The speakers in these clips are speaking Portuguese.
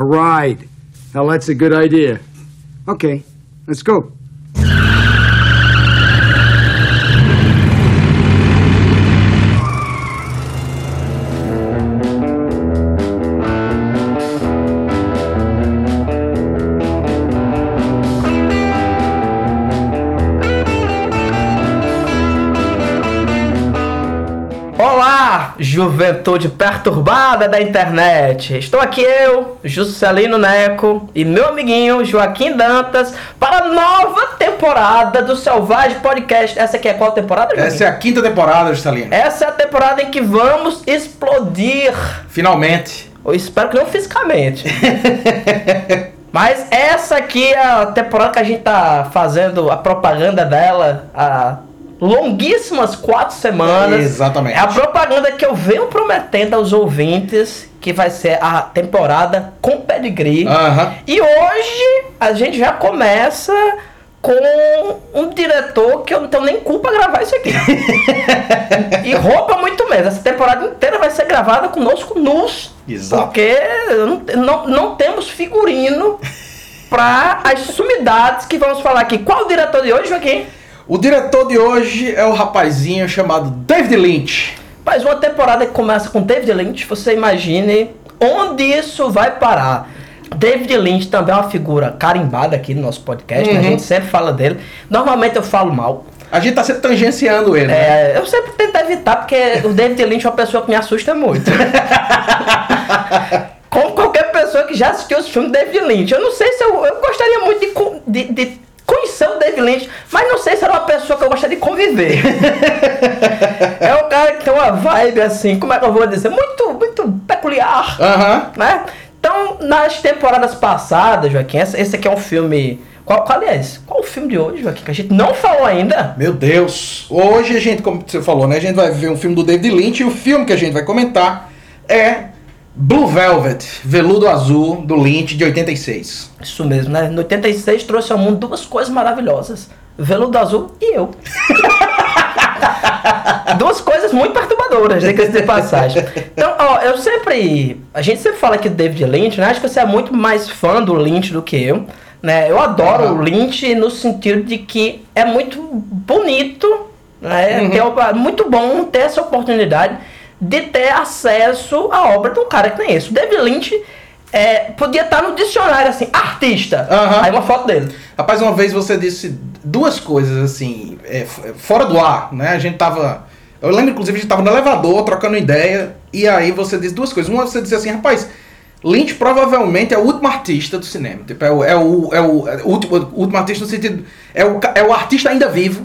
A ride. Now that's a good idea. Okay, let's go. Juventude perturbada da internet. Estou aqui eu, Juscelino Neco e meu amiguinho Joaquim Dantas para a nova temporada do Selvagem Podcast. Essa aqui é qual temporada, Joaquim? Essa é a quinta temporada, Juscelino. Essa é a temporada em que vamos explodir. Finalmente. Eu espero que não fisicamente. Mas essa aqui é a temporada que a gente tá fazendo a propaganda dela há longuíssimas quatro semanas. Exatamente. É a propaganda que eu venho prometendo aos ouvintes que vai ser a temporada com pedigree. Aham. E hoje a gente já começa com um diretor que eu não tenho nem culpa gravar isso aqui. e roupa muito menos. Essa temporada inteira vai ser gravada conosco nus. Exato. Porque não, não, não temos figurino para as sumidades que vamos falar aqui. Qual o diretor de hoje, Joaquim? O diretor de hoje é o rapazinho chamado David Lynch. Mas uma temporada que começa com David Lynch, você imagine onde isso vai parar. David Lynch também é uma figura carimbada aqui no nosso podcast, né? a Uhum. gente sempre fala dele. Normalmente eu falo mal. A gente tá sempre tangenciando ele, né? É, eu sempre tento evitar, porque o David Lynch é uma pessoa que me assusta muito. Como qualquer pessoa que já assistiu os filmes do David Lynch. Eu não sei se eu, eu gostaria muito de, de, de conhecer o David Lynch, mas não sei se era uma pessoa que eu gostaria de conviver. é um cara que tem uma vibe assim, como é que eu vou dizer? Muito, muito peculiar né? Então, nas temporadas passadas, Joaquim, esse, esse aqui é um filme. Qual, qual, aliás, qual o filme de hoje, Joaquim? Que a gente não falou ainda. Meu Deus. Hoje a gente, como você falou, né? A gente vai ver um filme do David Lynch e o filme que a gente vai comentar é Blue Velvet, Veludo Azul, do Lynch, de 86. Isso mesmo, né? No 86 trouxe ao mundo duas coisas maravilhosas: Veludo Azul e eu. duas coisas muito perturbadoras, diga-se de passagem. Então, ó, eu sempre. A gente sempre fala aqui do David Lynch, né? Acho que você é muito mais fã do Lynch do que eu. Né? Eu adoro Aham. o Lynch no sentido de que é muito bonito, né? Uhum. Uma- muito bom ter essa oportunidade de ter acesso à obra de um cara que nem esse. O David Lynch é, podia estar no dicionário assim, artista. Aham. Aí uma foto dele. Rapaz, uma vez você disse duas coisas assim, é, f- fora do ar, né? A gente tava. Eu lembro, inclusive, a gente tava no elevador trocando ideia, e aí você disse duas coisas. Uma, você disse assim, rapaz, Lynch provavelmente é o último artista do cinema. Tipo, é o, é o, é o, é o último, último artista no sentido. É o, é o artista ainda vivo,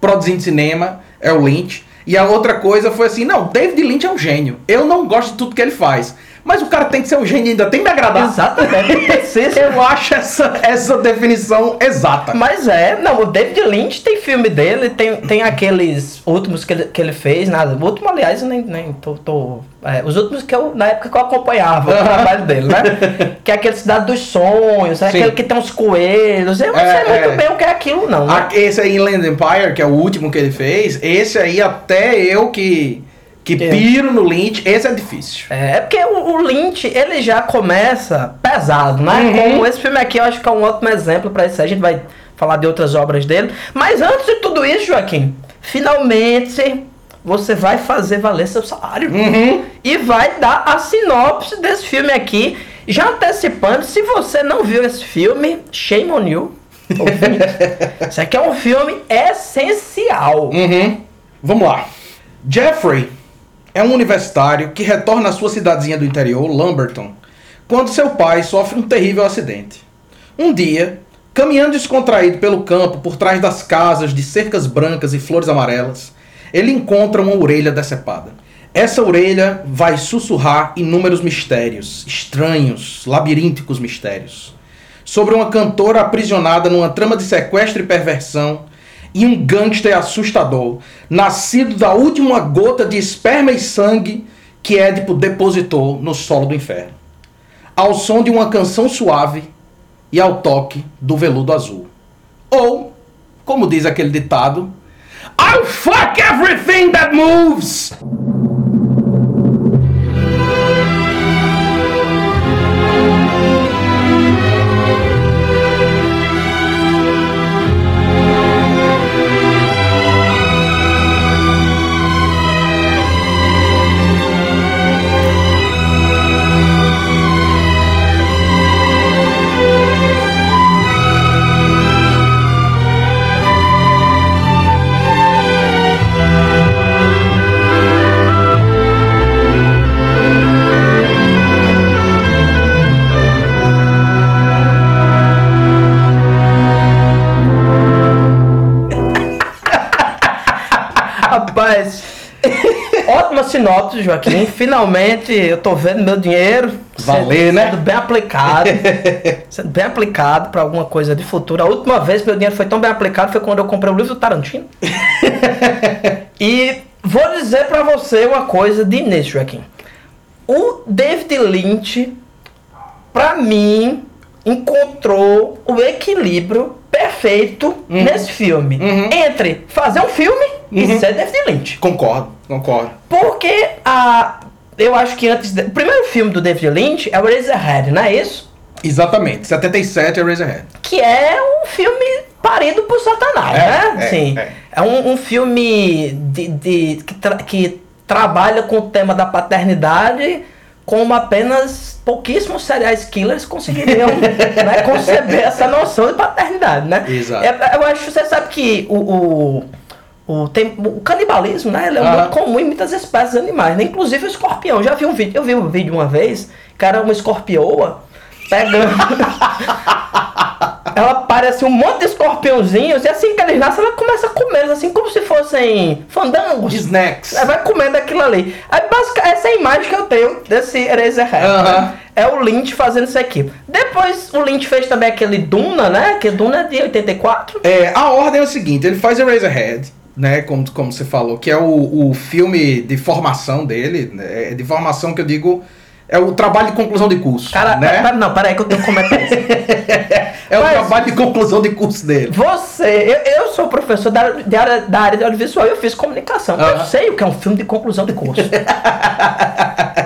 produzindo cinema, é o Lynch. E a outra coisa foi assim, não, David Lynch é um gênio. Eu não gosto de tudo que ele faz. Mas o cara tem que ser um gênio ainda tem que me agradar. Exatamente. Eu acho essa, essa definição exata. Mas é, não, o David Lynch tem filme dele, tem, tem aqueles últimos que ele, que ele fez, nada. O último, aliás, eu nem, nem tô. tô- é, os últimos que eu, na época que eu acompanhava o trabalho dele, né? Que é aquele Cidade dos Sonhos, é aquele que tem uns coelhos. Eu não É, sei muito é. bem o que é aquilo, não. né? Esse aí, Inland Empire, que é o último que ele fez, esse aí até eu que, que É. piro no Lynch, esse é difícil. É, é porque o, o Lynch, ele já começa pesado, né? Uhum. Como esse filme aqui, eu acho que é um ótimo exemplo pra isso. A gente vai falar de outras obras dele. Mas antes de tudo isso, Joaquim, finalmente você vai fazer valer seu salário. Uhum. E vai dar a sinopse desse filme aqui. Já antecipando, se você não viu esse filme, shame on you. Isso aqui é um filme essencial. Uhum. Vamos lá. Jeffrey é um universitário que retorna à sua cidadezinha do interior, Lumberton, quando seu pai sofre um terrível acidente. Um dia, caminhando descontraído pelo campo por trás das casas de cercas brancas e flores amarelas, ele encontra uma orelha decepada. Essa orelha vai sussurrar inúmeros mistérios, estranhos, labirínticos mistérios, sobre uma cantora aprisionada numa trama de sequestro e perversão e um gangster assustador, nascido da última gota de esperma e sangue que Édipo depositou no solo do inferno. Ao som de uma canção suave e ao toque do veludo azul. Ou, como diz aquele ditado, I'll fuck everything that moves! Sinopse, Joaquim. Finalmente eu tô vendo meu dinheiro Valer, sendo, né? sendo bem aplicado. sendo bem aplicado pra alguma coisa de futuro. A última vez que meu dinheiro foi tão bem aplicado foi quando eu comprei o livro do Tarantino. e vou dizer pra você uma coisa de início, Joaquim. O David Lynch, pra mim, encontrou o equilíbrio perfeito nesse filme. Uhum. Entre fazer um filme e ser David Lynch. Concordo, concordo. Porque a. Eu acho que antes. de- o primeiro filme do David Lynch é o Razorhead, não é isso? Exatamente. 77 é Razorhead. Que é um filme parido por Satanás, É, né? é, Sim. é. É, um, um filme de, de- que, tra- que trabalha com o tema da paternidade como apenas pouquíssimos serial killers conseguiriam né, conceber essa noção de paternidade, né? Exato. É, eu acho, você sabe que o, o, o, tem, o canibalismo, né? É Aham. muito comum em muitas espécies de animais, né? Inclusive o escorpião. Já vi um vídeo, eu vi um vídeo uma vez, que era uma escorpioa pegando. ela parece um monte de escorpiãozinhos e assim que eles nascem, ela começa a comer, assim como se fossem fandangos. Snacks. Aí vai comendo aquilo ali. Aí, basic- essa é a imagem que eu tenho desse Eraserhead. Aham. né? É o Lynch fazendo isso aqui. Depois o Lynch fez também aquele Duna, né? Que Duna é de 84. É, a ordem é o seguinte, ele faz Eraserhead, né, como, como você falou, que é o, o filme de formação dele, né, é de formação que eu digo, é o trabalho de conclusão de curso, Cara, né? pera, não, peraí que eu tenho que comentar isso. é o mas- trabalho de conclusão de curso dele. Você, eu, eu sou professor da, área- de área- da área de audiovisual e eu fiz comunicação. Eu sei o que é um filme de conclusão de curso.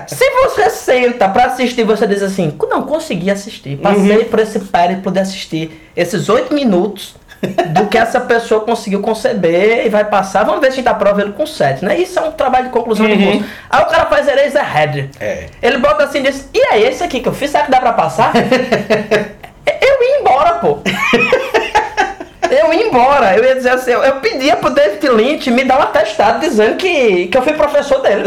Se você senta pra assistir, você diz assim: Não, consegui assistir. Passei Uhum. por esse périplo de assistir esses oito minutos do que essa pessoa conseguiu conceber e vai passar. Vamos ver se a gente aprova ele com sete, né? Isso é um trabalho de conclusão de Uhum. curso. Aí o cara faz Eraserhead. É. Ele bota assim e diz: E aí, esse aqui que eu fiz, será que dá pra passar? eu ia embora, pô. Eu ia embora, eu ia dizer assim, eu, eu pedia pro David Lynch me dar um atestado dizendo que, que eu fui professor dele.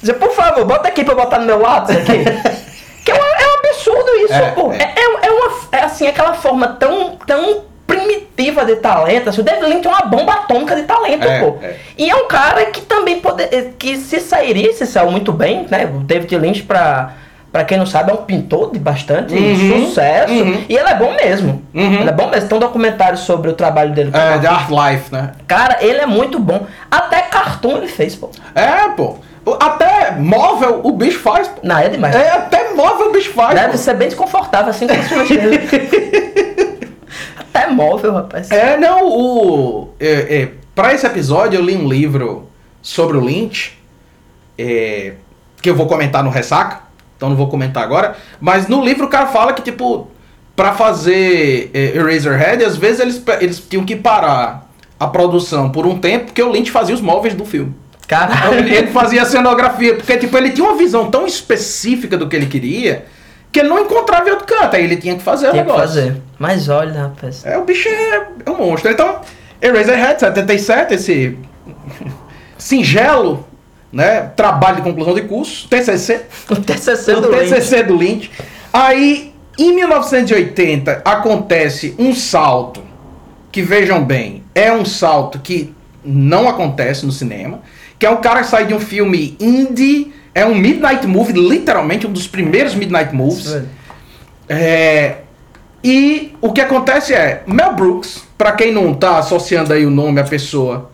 Dizer, por favor, bota aqui pra eu botar no meu WhatsApp aqui. que é, um- é um absurdo isso, É, pô. é. É, é, é uma, é assim, aquela forma tão, tão primitiva de talento. Assim, o David Lynch é uma bomba atômica de talento, É, pô. é. E é um cara que também pode, eh, que se sairia, se saiu muito bem, né? O David Lynch, pra, pra quem não sabe, é um pintor de bastante Uhum, sucesso. uhum. E ele é bom mesmo. Uhum. Ele é bom mesmo. Tem um documentário sobre o trabalho dele. É, The. Art Life, né? Cara, ele é muito bom. Até cartoon ele fez, pô. É, pô. Até móvel o bicho faz, pô. Não, é demais. É, até móvel o bicho faz, Deve pô. ser bem desconfortável, assim como dele. Até móvel, rapaz. É, não, o. É, é, pra esse episódio eu li um livro sobre o Lynch, é, que eu vou comentar no Ressaca, então não vou comentar agora. Mas no livro o cara fala que, tipo, pra fazer é, Eraserhead, às vezes eles, eles tinham que parar a produção por um tempo, porque o Lynch fazia os móveis do filme. Então, Caralho. ele, ele fazia a cenografia, porque tipo, ele tinha uma visão tão específica do que ele queria, que ele não encontrava em outro canto, aí ele tinha que fazer o Tem que negócio. fazer. Mas olha, rapaz. É, o bicho é, é um monstro. Então, Eraserhead 77, esse singelo, né, trabalho de conclusão de curso, TCC, O TCC o do Lynch. TCC do Lynch. Aí, em 1980, acontece um salto, que vejam bem, é um salto que não acontece no cinema, que é um cara que sai de um filme indie, é um midnight movie, literalmente um dos primeiros midnight movies. É, e o que acontece é, Mel Brooks, pra quem não tá associando aí o nome à pessoa,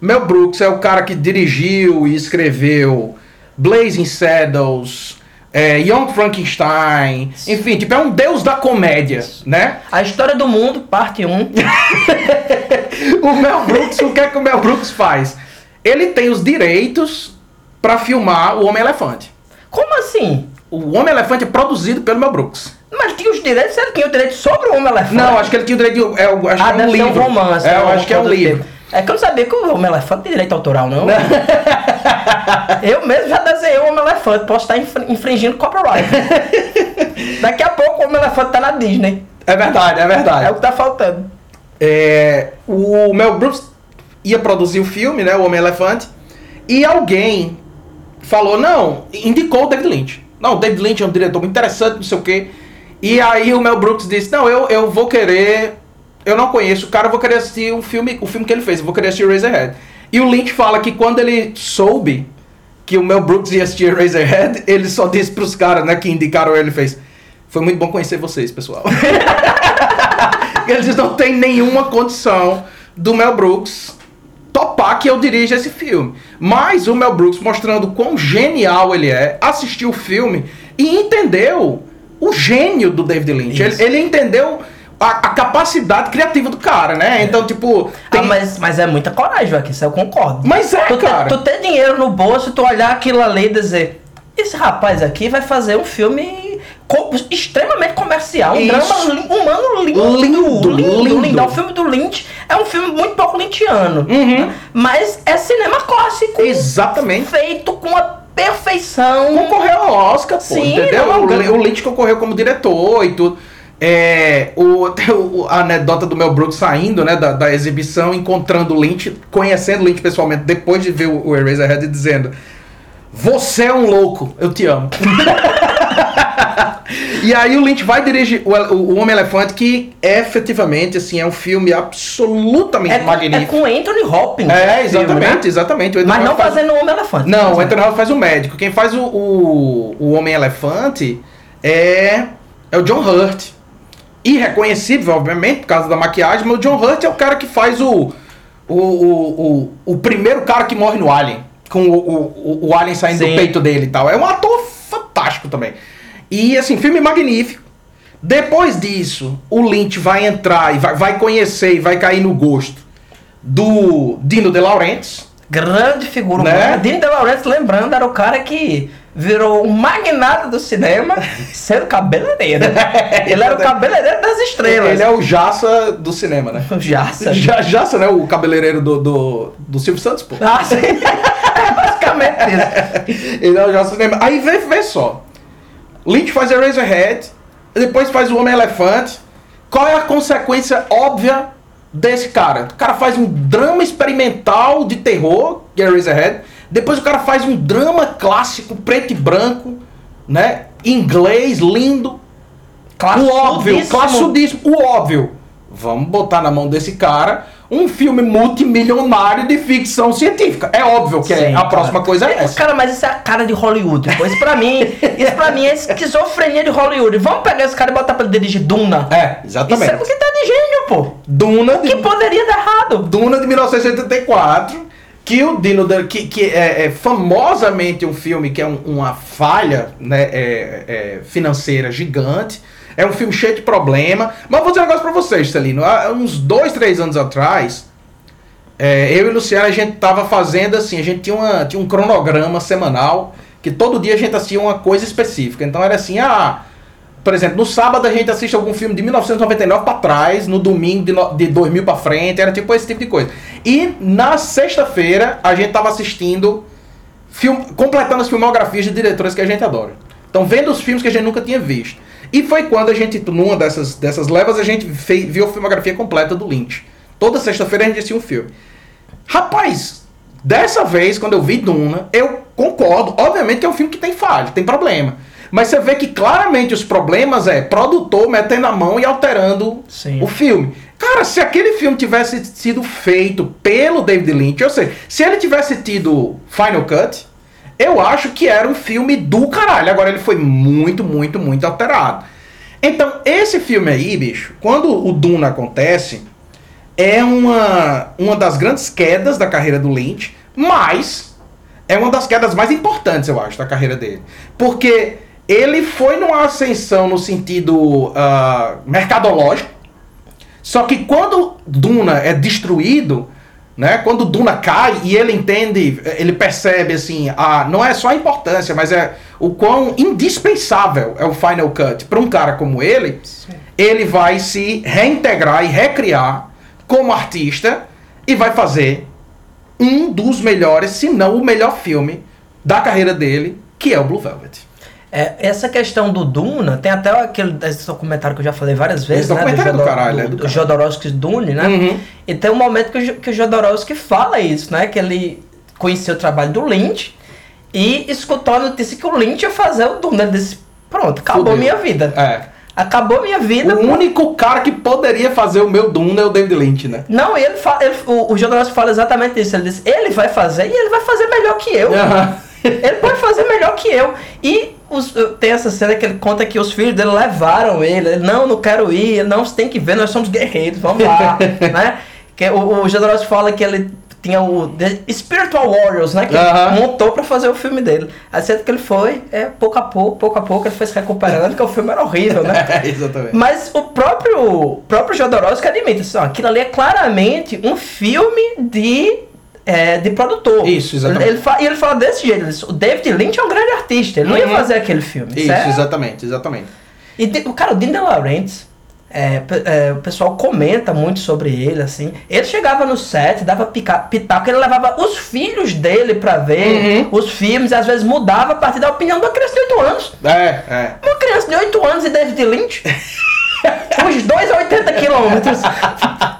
Mel Brooks é o cara que dirigiu e escreveu Blazing Saddles, é, Young Frankenstein, enfim, tipo, é um deus da comédia, né? A História do Mundo, parte 1. O Mel Brooks, o que é que o Mel Brooks faz? Ele tem os direitos pra filmar o Homem-Elefante. Como assim? O Homem-Elefante é produzido pelo Mel Brooks. Mas tinha os direitos, ele tinha o direito sobre o Homem-Elefante. Não, acho que ele tinha o direito de. É, acho ah, que é um livro. um romance. É, eu acho que é um livro. tipo. É que eu não sabia que o Homem-Elefante tem direito autoral, não. eu mesmo já desenhei o Homem-Elefante, posso estar infr- infringindo copyright. Daqui a pouco o Homem-Elefante tá na Disney. É verdade, é verdade. É o que tá faltando. É, o Mel Brooks ia produzir o filme, né? O Homem-Elefante. E alguém falou, não, indicou o David Lynch. Não, o David Lynch é um diretor muito interessante, não sei o quê. E aí o Mel Brooks disse, não, eu, eu vou querer. Eu não conheço o cara, eu vou querer assistir o filme, o filme que ele fez, eu vou querer assistir Razorhead. E o Lynch fala que quando ele soube que o Mel Brooks ia assistir Razorhead, ele só disse pros caras, né, que indicaram ele, fez. Foi muito bom conhecer vocês, pessoal. Eles não têm nenhuma condição do Mel Brooks topar que eu dirija esse filme. Mas o Mel Brooks, mostrando quão genial ele é, assistiu o filme e entendeu o gênio do David Lynch. Ele, ele entendeu a, a capacidade criativa do cara, né? Então, tipo. tem- Ah, mas, mas é muita coragem, Joaquim, isso eu concordo. Mas é, tu, ter- cara. tu ter dinheiro no bolso, tu olhar aquilo ali e dizer: esse rapaz aqui vai fazer um filme co- extremamente comercial, um drama humano lindo, Lindo, lindo, lindo, lindo. É um filme do Lynch, é um filme muito pouco lynchiano, Uhum. mas é cinema clássico, Exatamente. feito com a perfeição. Concorreu ao Oscar, pô, Sim, entendeu? não, o, o Lynch concorreu como diretor e tudo. É, o, o- a anedota do Mel Brooks saindo né, da, da exibição, encontrando o Lynch, conhecendo o Lynch pessoalmente, depois de ver o, o Eraserhead dizendo: Você é um louco, eu te amo. e aí o Lynch vai dirigir o, o, Homem-Elefante, que efetivamente assim, é um filme absolutamente É, é magnífico. com Anthony Hopkins. É, o filme, exatamente, né? exatamente. Mas não faz- fazendo o Homem-Elefante. não, o Anthony Hopkins faz o médico. Quem faz o, o, o Homem-Elefante é, é o John Hurt. Irreconhecível, obviamente, por causa da maquiagem, mas o John Hurt é o cara que faz o, o, o, o, o primeiro cara que morre no Alien. Com o, o, o Alien saindo Sim. do peito dele e tal. É um ator fantástico também. E, assim, filme magnífico. Depois disso, o Lynch vai entrar e vai, vai conhecer e vai cair no gosto do Dino De Laurentiis. Grande figura Né? humana. Dino De Laurentiis, lembrando, era o cara que virou um magnata do cinema sendo cabeleireiro. Ele era o cabeleireiro das estrelas. Ele é o Jaça do cinema, né? o Jaça. Ja- Jaça, né? O cabeleireiro do, do, do Silvio Santos, pô. Ah, sim. É basicamente isso. Ele é o Jaça do cinema. Aí vê, vê só. Lynch faz Eraserhead, depois faz o Homem-Elefante. Qual é a consequência óbvia desse cara? O cara faz um drama experimental de terror, que é Eraserhead. Depois o cara faz um drama clássico, preto e branco, né? Inglês, lindo. O óbvio, classudíssimo, o óbvio. Vamos botar na mão desse cara um filme multimilionário de ficção científica. É óbvio que é, Sim, a próxima coisa é É, essa. Cara, mas isso é a cara de Hollywood. Pô. Isso pra mim, isso pra mim é esquizofrenia de Hollywood. Vamos pegar esse cara e botar pra ele dirigir Duna. É, Isso é exatamente. porque tá de gênio, pô. Duna O que de, poderia dar errado? Duna de 1984, que o Dino que, que é, é famosamente um filme que é um- uma falha né, é- é financeira gigante. É um filme cheio de problema. Mas vou dizer um negócio pra vocês, Celino. Há uns dois, três anos atrás, é, eu e o Luciano, a gente tava fazendo assim, a gente tinha, uma, tinha um cronograma semanal, que todo dia a gente assistia uma coisa específica. Então era assim, ah, por exemplo, no sábado a gente assiste algum filme de 1999 pra trás, no domingo de, no- de 2000 pra frente, era tipo esse tipo de coisa. E na sexta-feira a gente tava assistindo, film, completando as filmografias de diretores que a gente adora. Então vendo os filmes que a gente nunca tinha visto. E foi quando a gente, numa dessas, dessas levas, a gente fei- viu a filmografia completa do Lynch. Toda sexta-feira a gente assistia um filme. Rapaz, dessa vez, quando eu vi Duna, eu concordo. Obviamente que é um filme que tem falha, tem problema. Mas você vê que claramente os problemas é produtor metendo a mão e alterando Sim. o filme. Cara, se aquele filme tivesse sido feito pelo David Lynch, eu sei, se ele tivesse tido Final Cut, eu acho que era um filme do caralho. Agora ele foi muito, muito, muito alterado. Então, esse filme aí, bicho, quando o Duna acontece, é uma, uma das grandes quedas da carreira do Lynch, mas é uma das quedas mais importantes, eu acho, da carreira dele. Porque ele foi numa ascensão no sentido ah, mercadológico, só que quando Duna é destruído, né? Quando Duna cai e ele entende, ele percebe assim, a, não é só a importância, mas é o quão indispensável é o Final Cut para um cara como ele, ele vai se reintegrar e recriar como artista e vai fazer um dos melhores, se não o melhor filme da carreira dele, que é o Blue Velvet. É, essa questão do Duna, tem até aquele esse documentário que eu já falei várias vezes, Esse documentário é do Jodor- caralho, é do do, caralho. Jodorowsky's Dune, né? Uhum. E tem um momento que o, que o Jodorowsky fala isso, né? Que ele conheceu o trabalho do Lynch e escutou a notícia que o Lynch ia fazer o Dune. Ele disse, pronto, acabou Fudeu. minha vida. É. Acabou minha vida. O único cara que poderia fazer o meu Duna é o David Lynch, né? Não, ele, fa- ele o, o Jodorowsky fala exatamente isso. Ele disse, ele vai fazer e ele vai fazer melhor que eu. Aham. Ele pode fazer melhor que eu. E os- tem essa cena que ele conta que os filhos dele levaram ele. ele não, não quero ir. Não, você tem que ver, nós somos guerreiros, vamos lá. né? Que o, o Jodorowsky fala que ele tinha o The Spiritual Warriors, né? Que montou pra fazer o filme dele. A cena que ele foi, é pouco a pouco, pouco a pouco, ele foi se recuperando, porque o filme era horrível, né? Exatamente. Mas o próprio, o próprio Jodorowsky admite, assim, ó, aquilo ali é claramente um filme de, é, de produtor. Isso, exatamente. Ele, fa- e ele fala desse jeito, o David Lynch é um grande artista, ele não ia Uhum. fazer aquele filme, Isso, certo? exatamente, exatamente. E de- o cara, o Dean De Laurentiis, é, é, o pessoal comenta muito sobre ele, assim. Ele chegava no set, dava pitaco, ele levava os filhos dele pra ver Uhum. os filmes, e às vezes mudava a partir da opinião de uma criança de 8 anos. É, é. Uma criança de 8 anos e David Lynch. Os dois a 80 quilômetros.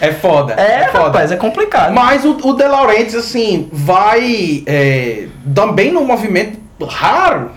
É foda. É, foda. rapaz, é complicado. Mas o, o De Laurentiis, assim, vai é, também num movimento raro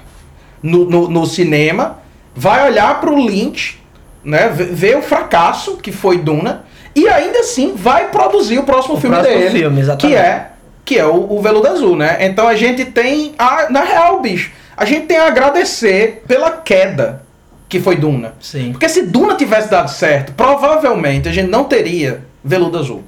no, no, no cinema, vai olhar pro Lynch, né, ver o fracasso que foi Duna, e ainda assim vai produzir o próximo O filme próximo dele, filme, que é que é o, o Veludo Azul, né? Então a gente tem, a, na real, bicho, a gente tem a agradecer pela queda que foi Duna. Sim. Porque se Duna tivesse dado certo, provavelmente a gente não teria Veludo Azul.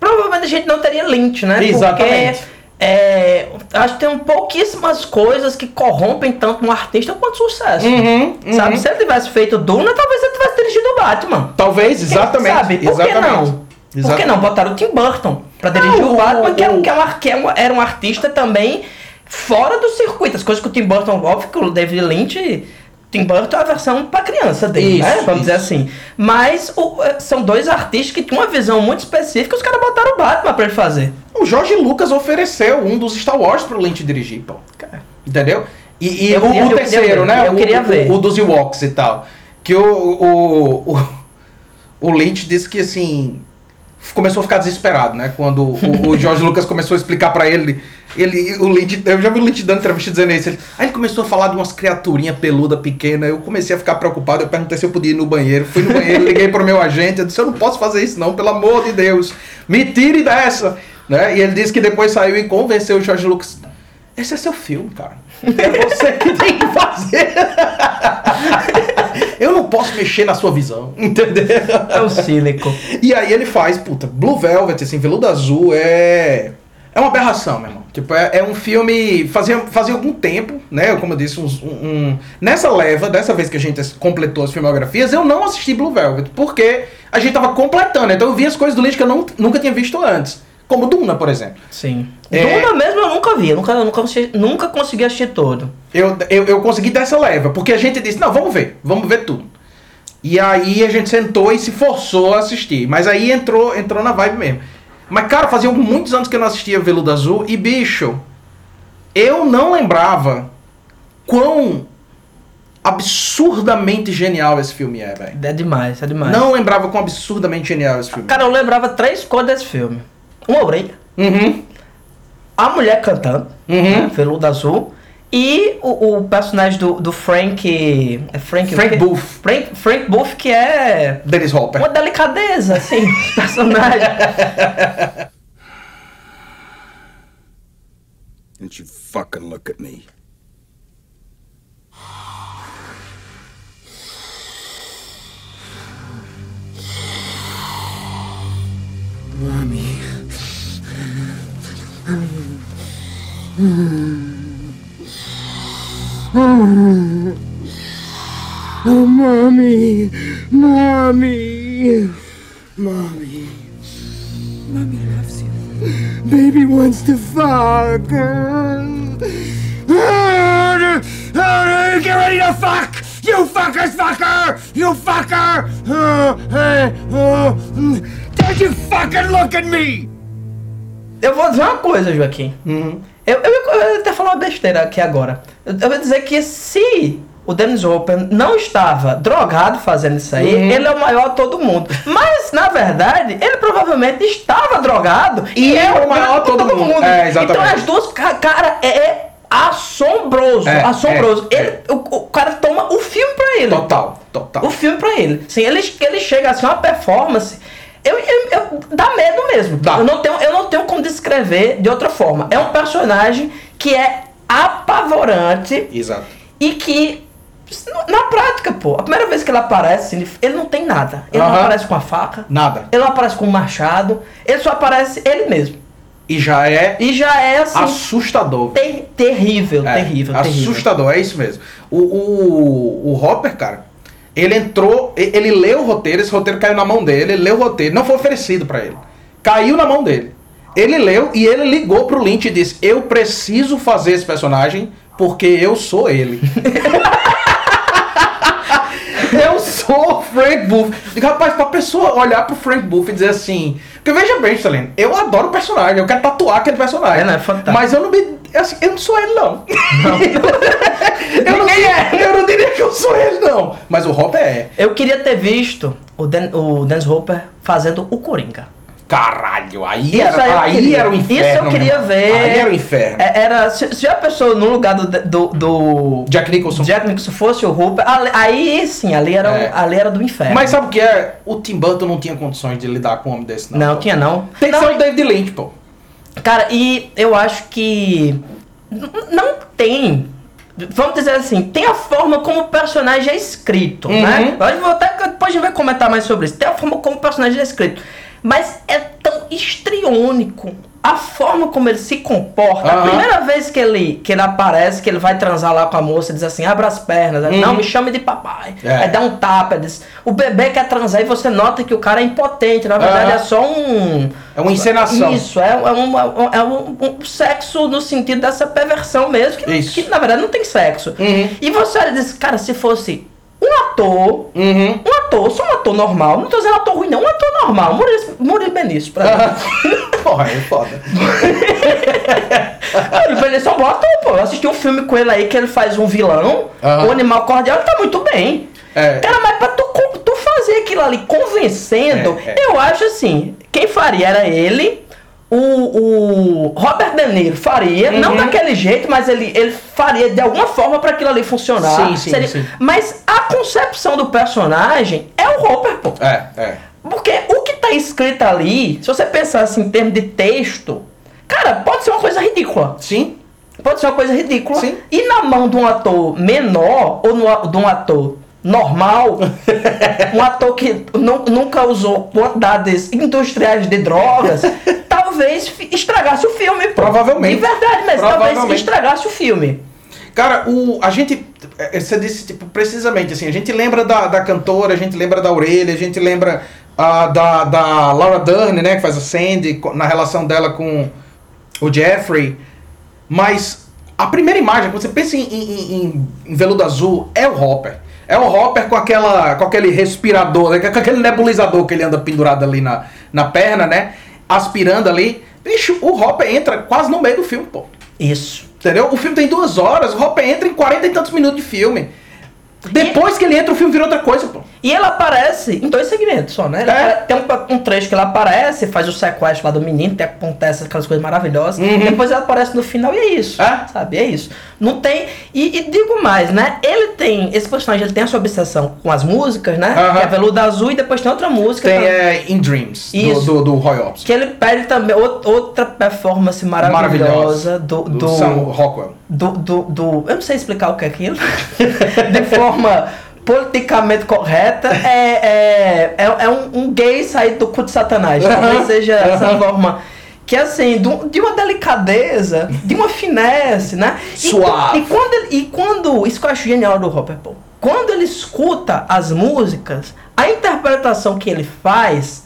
Provavelmente a gente não teria Lynch, né? Exatamente. Porque é, acho que tem pouquíssimas coisas que corrompem tanto um artista quanto sucesso. Uhum, uhum. Sabe? Se ele tivesse feito Duna, talvez ele tivesse dirigido o Batman. Talvez, exatamente. Sabe? Por que exatamente. não? Por que Exatamente. não? Botaram o Tim Burton pra dirigir Não, o Batman, o- que, um, o- que, é um, que é um- era um artista também fora do circuito. As coisas que o Tim Burton, óbvio que o David Lynch. Tim Burton é a versão pra criança dele, Isso, né? Vamos dizer isso. assim. Mas o- eh, são dois artistas que tinham uma visão muito específica e os caras botaram o Batman pra ele fazer. O Jorge Lucas ofereceu um dos Star Wars pro Lynch dirigir, pô. Entendeu? E, e Eu o, o eu queria terceiro, ver, né? eu o, queria o- ver. O, dos Ewoks e tal. Que o, o, o, o Lynch disse que assim. Começou a ficar desesperado, né? Quando o, o Jorge Lucas começou a explicar pra ele. Ele, o Lynch, eu já vi o Lynch dando entrevista dizendo isso. Ele, aí ele começou a falar de umas criaturinhas peluda pequena. Eu comecei a ficar preocupado. Eu perguntei se eu podia ir no banheiro. Fui no banheiro, liguei pro meu agente. Eu disse: Eu não posso fazer isso, não, pelo amor de Deus. Me tire dessa. Né? E ele disse que depois saiu e convenceu o Jorge Lucas. Esse é seu filme, cara. É você que tem que fazer. Eu não posso mexer na sua visão, entendeu? É o cínico. E aí ele faz, puta, Blue Velvet, assim, Veludo Azul é. É uma aberração, meu irmão. Tipo, é, é um filme. Fazia, fazia algum tempo, né? Como eu disse, um, um- nessa leva, dessa vez que a gente completou as filmografias, eu não assisti Blue Velvet, porque a gente tava completando. Então eu vi as coisas do Lynch que eu não, nunca tinha visto antes. Como Duna, por exemplo. Sim. É. Duna mesmo eu nunca vi, eu nunca, nunca, consegui, nunca consegui assistir todo. Eu, eu, eu consegui dar essa leva, porque a gente disse, não, vamos ver, vamos ver tudo. E aí a gente sentou e se forçou a assistir. Mas aí entrou, entrou na vibe mesmo. Mas, cara, fazia muitos anos que eu não assistia Veludo Azul e, bicho, eu não lembrava quão absurdamente genial esse filme é, velho. É demais, é demais. Não lembrava quão absurdamente genial esse filme. Cara, eu lembrava três coisas desse filme. Uma orelha, Uhum, a mulher cantando, Uhum. né, veludo azul, e o, o personagem do, do Frank... É Frank, Frank? Booth. Frank, Frank Booth, que é Dennis Hopper. uma delicadeza, assim, personagem. Don't you fucking look at me. Oh, mommy, mommy, mommy. Mommy loves you. Baby wants to fuck. Get ready to fuck! You fuckers, fucker! You fucker! Don't you fucking look at me! Eu vou dizer uma coisa, Joaquim. Uhum. Eu, eu, eu ia até falar uma besteira aqui agora. Eu, eu vou dizer que se o Dennis Hopper não estava drogado fazendo isso aí, Uhum. ele é o maior todo mundo. Mas, na verdade, ele provavelmente estava drogado E é o maior de todo mundo. É, exatamente. Então as duas, ca- cara, é assombroso, É, assombroso. é, Ele, é. O, o cara toma o filme pra ele. Total, total. O filme pra ele. Sim, ele, ele chega assim, uma performance. Eu, eu- eu- dá medo mesmo. Dá. Eu, não tenho, eu não tenho como descrever de outra forma. É um personagem que é apavorante Exato. e que. Na prática, pô, a primeira vez que ele aparece, ele, não tem nada. Ele não Aham. aparece com a faca, Nada. ele não aparece com um machado, ele só aparece ele mesmo. E já é E já é assim. assustador. ter- terrível, É, terrível, terrível. Assustador, é isso mesmo. O, o, o Hopper, cara, ele entrou, ele leu o roteiro, esse roteiro caiu na mão dele, ele leu o roteiro, não foi oferecido pra ele. Caiu na mão dele. Ele leu e ele ligou pro Lynch e disse: Eu preciso fazer esse personagem porque eu sou ele. Frank Buff. Digo, rapaz, pra pessoa olhar pro Frank Buff e dizer assim. Porque veja bem, Stalin, eu adoro o personagem, eu quero tatuar aquele personagem. É, né? Fantástico. Mas eu não me. assim, eu não sou ele, não. eu, não diria, eu não diria que eu sou ele, não. Mas o Hopper é. Eu queria ter visto o, Dan, o Dennis Hopper fazendo o Coringa. Caralho, aí, era, aí aí queria. era o inferno. Isso eu queria meu. ver. Aí era o inferno. É, Era, se, se a pessoa no lugar do, do, do Jack Nicholson. Jack Nicholson fosse o ali- aí sim, ali era, É. ali era do inferno. Mas sabe o que é? O Tim Burton não tinha condições de lidar com um homem desse, não. não, pô. tinha não. Tem que Não, ser o David Lynch, pô. Cara, e eu acho que não tem. Vamos dizer assim, tem a forma como o personagem é escrito, Uhum. né? Vou até depois a gente vai comentar mais sobre isso. Tem a forma como o personagem é escrito. Mas é tão histriônico. A forma como ele se comporta. A Aham. primeira vez que ele, que ele aparece, que ele vai transar lá com a moça, diz assim: abra as pernas. Aí, Uhum. Não, me chame de papai. É. Aí dá um tapa. Diz, o bebê quer transar e você nota que o cara é impotente. Na verdade, Aham. é só um. É uma encenação. Isso, é, é, uma- é um, um sexo no sentido dessa perversão mesmo, que, que na verdade não tem sexo. Uhum. E você olha e diz, cara, se fosse um ator, Uhum. um ator, só um ator normal, não tô dizendo ator ruim, não, um ator normal, Murilo, Murilo Benício, pra mim. Porra, é foda. Murilo Benício é um bom ator, pô. Eu assisti um filme com ele aí que ele faz um vilão, Aham. o Animal Cordial, ele tá muito bem. É. Cara, mas pra tu, tu fazer aquilo ali convencendo, É, é. eu acho assim, quem faria era ele, o, o Robert De Niro faria, não Uhum. daquele jeito, mas ele, ele faria de alguma forma pra aquilo ali funcionar. Sim, sim, sim. Mas a concepção do personagem é o Robert, pô. É, é. Porque o que tá escrito ali, se você pensar assim em termos de texto, cara, pode ser uma coisa ridícula. Sim. Pode ser uma coisa ridícula. Sim. E na mão de um ator menor, ou no- de um ator normal, um ator que nu- nunca usou quantidades industriais de drogas, talvez estragasse o filme. Provavelmente. De verdade, mas talvez estragasse o filme. Cara, o, a gente. é, Você disse, tipo, precisamente assim, a gente lembra da, da cantora, a gente lembra da orelha, a gente lembra ah, da, da Laura Dern, né? Que faz a Sandy, na relação dela com o Jeffrey. Mas a primeira imagem, quando você pensa em, em- em- em veludo azul, é o Hopper. É o Hopper com, aquela, com aquele respirador, né, com aquele nebulizador que ele anda pendurado ali na, na perna, né? Aspirando ali. Bicho, o Hopper entra quase no meio do filme, pô. Isso. Entendeu? O filme tem duas horas, o Hopper entra em 40 e tantos minutos de filme. Depois que ele entra, o filme vira outra coisa, pô. E ele aparece em dois segmentos só, né? É. Tem um, um trecho que ele aparece, faz o sequestro lá do menino, tem, acontece aquelas coisas maravilhosas. Uhum. Depois ele aparece no final e é isso. É. Sabe? É isso. Não tem. E, e digo mais, né? Ele tem. Esse personagem ele tem a sua obsessão com as músicas, né? Aham. Que é Veludo Azul e depois tem outra música. Tem também, é, In Dreams, do, Isso. do, do Roy Orbison. Que ele pede também ou- outra performance maravilhosa, do. do, do, Sam Rockwell. do, do, do- Eu não sei explicar o que é aquilo. de forma politicamente correta. É, é, é, é um, um gay saído do cu de Satanás. Talvez seja essa forma. Que assim, de uma delicadeza, de uma finesse, né? E, Suave. E, quando ele- e quando. Isso que eu acho genial do Hopper Paul. Quando ele escuta as músicas, a interpretação que ele faz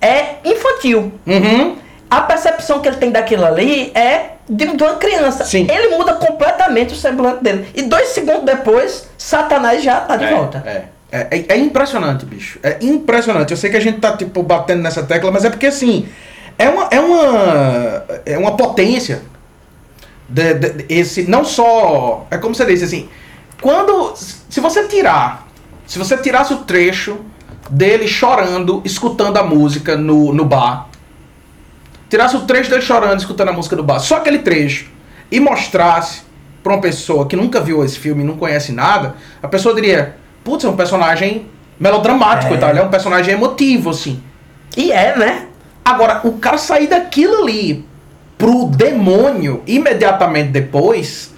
é infantil Uhum. A percepção que ele tem daquilo ali é de, de uma criança. Sim. Ele muda completamente o semblante dele. E dois segundos depois, Satanás já tá de volta. É, é, é, é impressionante, bicho. É impressionante. Eu sei que a gente tá, tipo, batendo nessa tecla, mas é porque, assim, é uma, é uma, é uma potência. De, de- de- esse, não só... É como você disse, assim, quando... Se você tirar... Se você tirasse o trecho dele chorando, escutando a música no, no bar, tirasse o trecho dele chorando, escutando a música do bar, só aquele trecho, e mostrasse pra uma pessoa que nunca viu esse filme não conhece nada, a pessoa diria, putz, é um personagem melodramático É. e tal, ele é um personagem emotivo, assim. E é, né? Agora, o cara sair daquilo ali pro demônio imediatamente depois.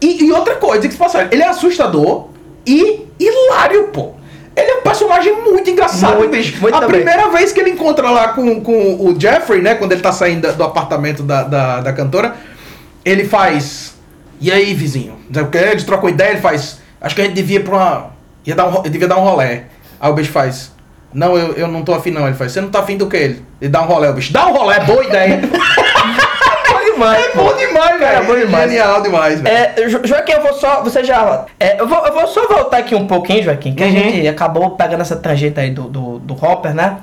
E, e outra coisa, que se passar, ele é assustador e hilário, pô. Ele é um personagem muito engraçado, Muito, bicho. muito a também. primeira vez que ele encontra lá com, com o Jeffrey, né? Quando ele tá saindo do apartamento da, da, da cantora, ele faz. E aí, vizinho? Eles trocam ideia, ele faz. Acho que a gente devia pra uma. Ia dar um, devia dar um rolé. Aí o bicho faz. Não, eu, eu não tô afim, não. Ele faz. Você não tá afim do que ele? Ele dá um rolé, o bicho. Dá um rolé, boa ideia. Demais. é bom demais, velho. É bom demais. Genial demais, velho. É, Jo- Joaquim, eu vou só. Você já. é, eu, vou, eu vou só voltar aqui um pouquinho, Joaquim, que a Uhum. gente acabou pegando essa tangente aí do, do, do Hopper, né?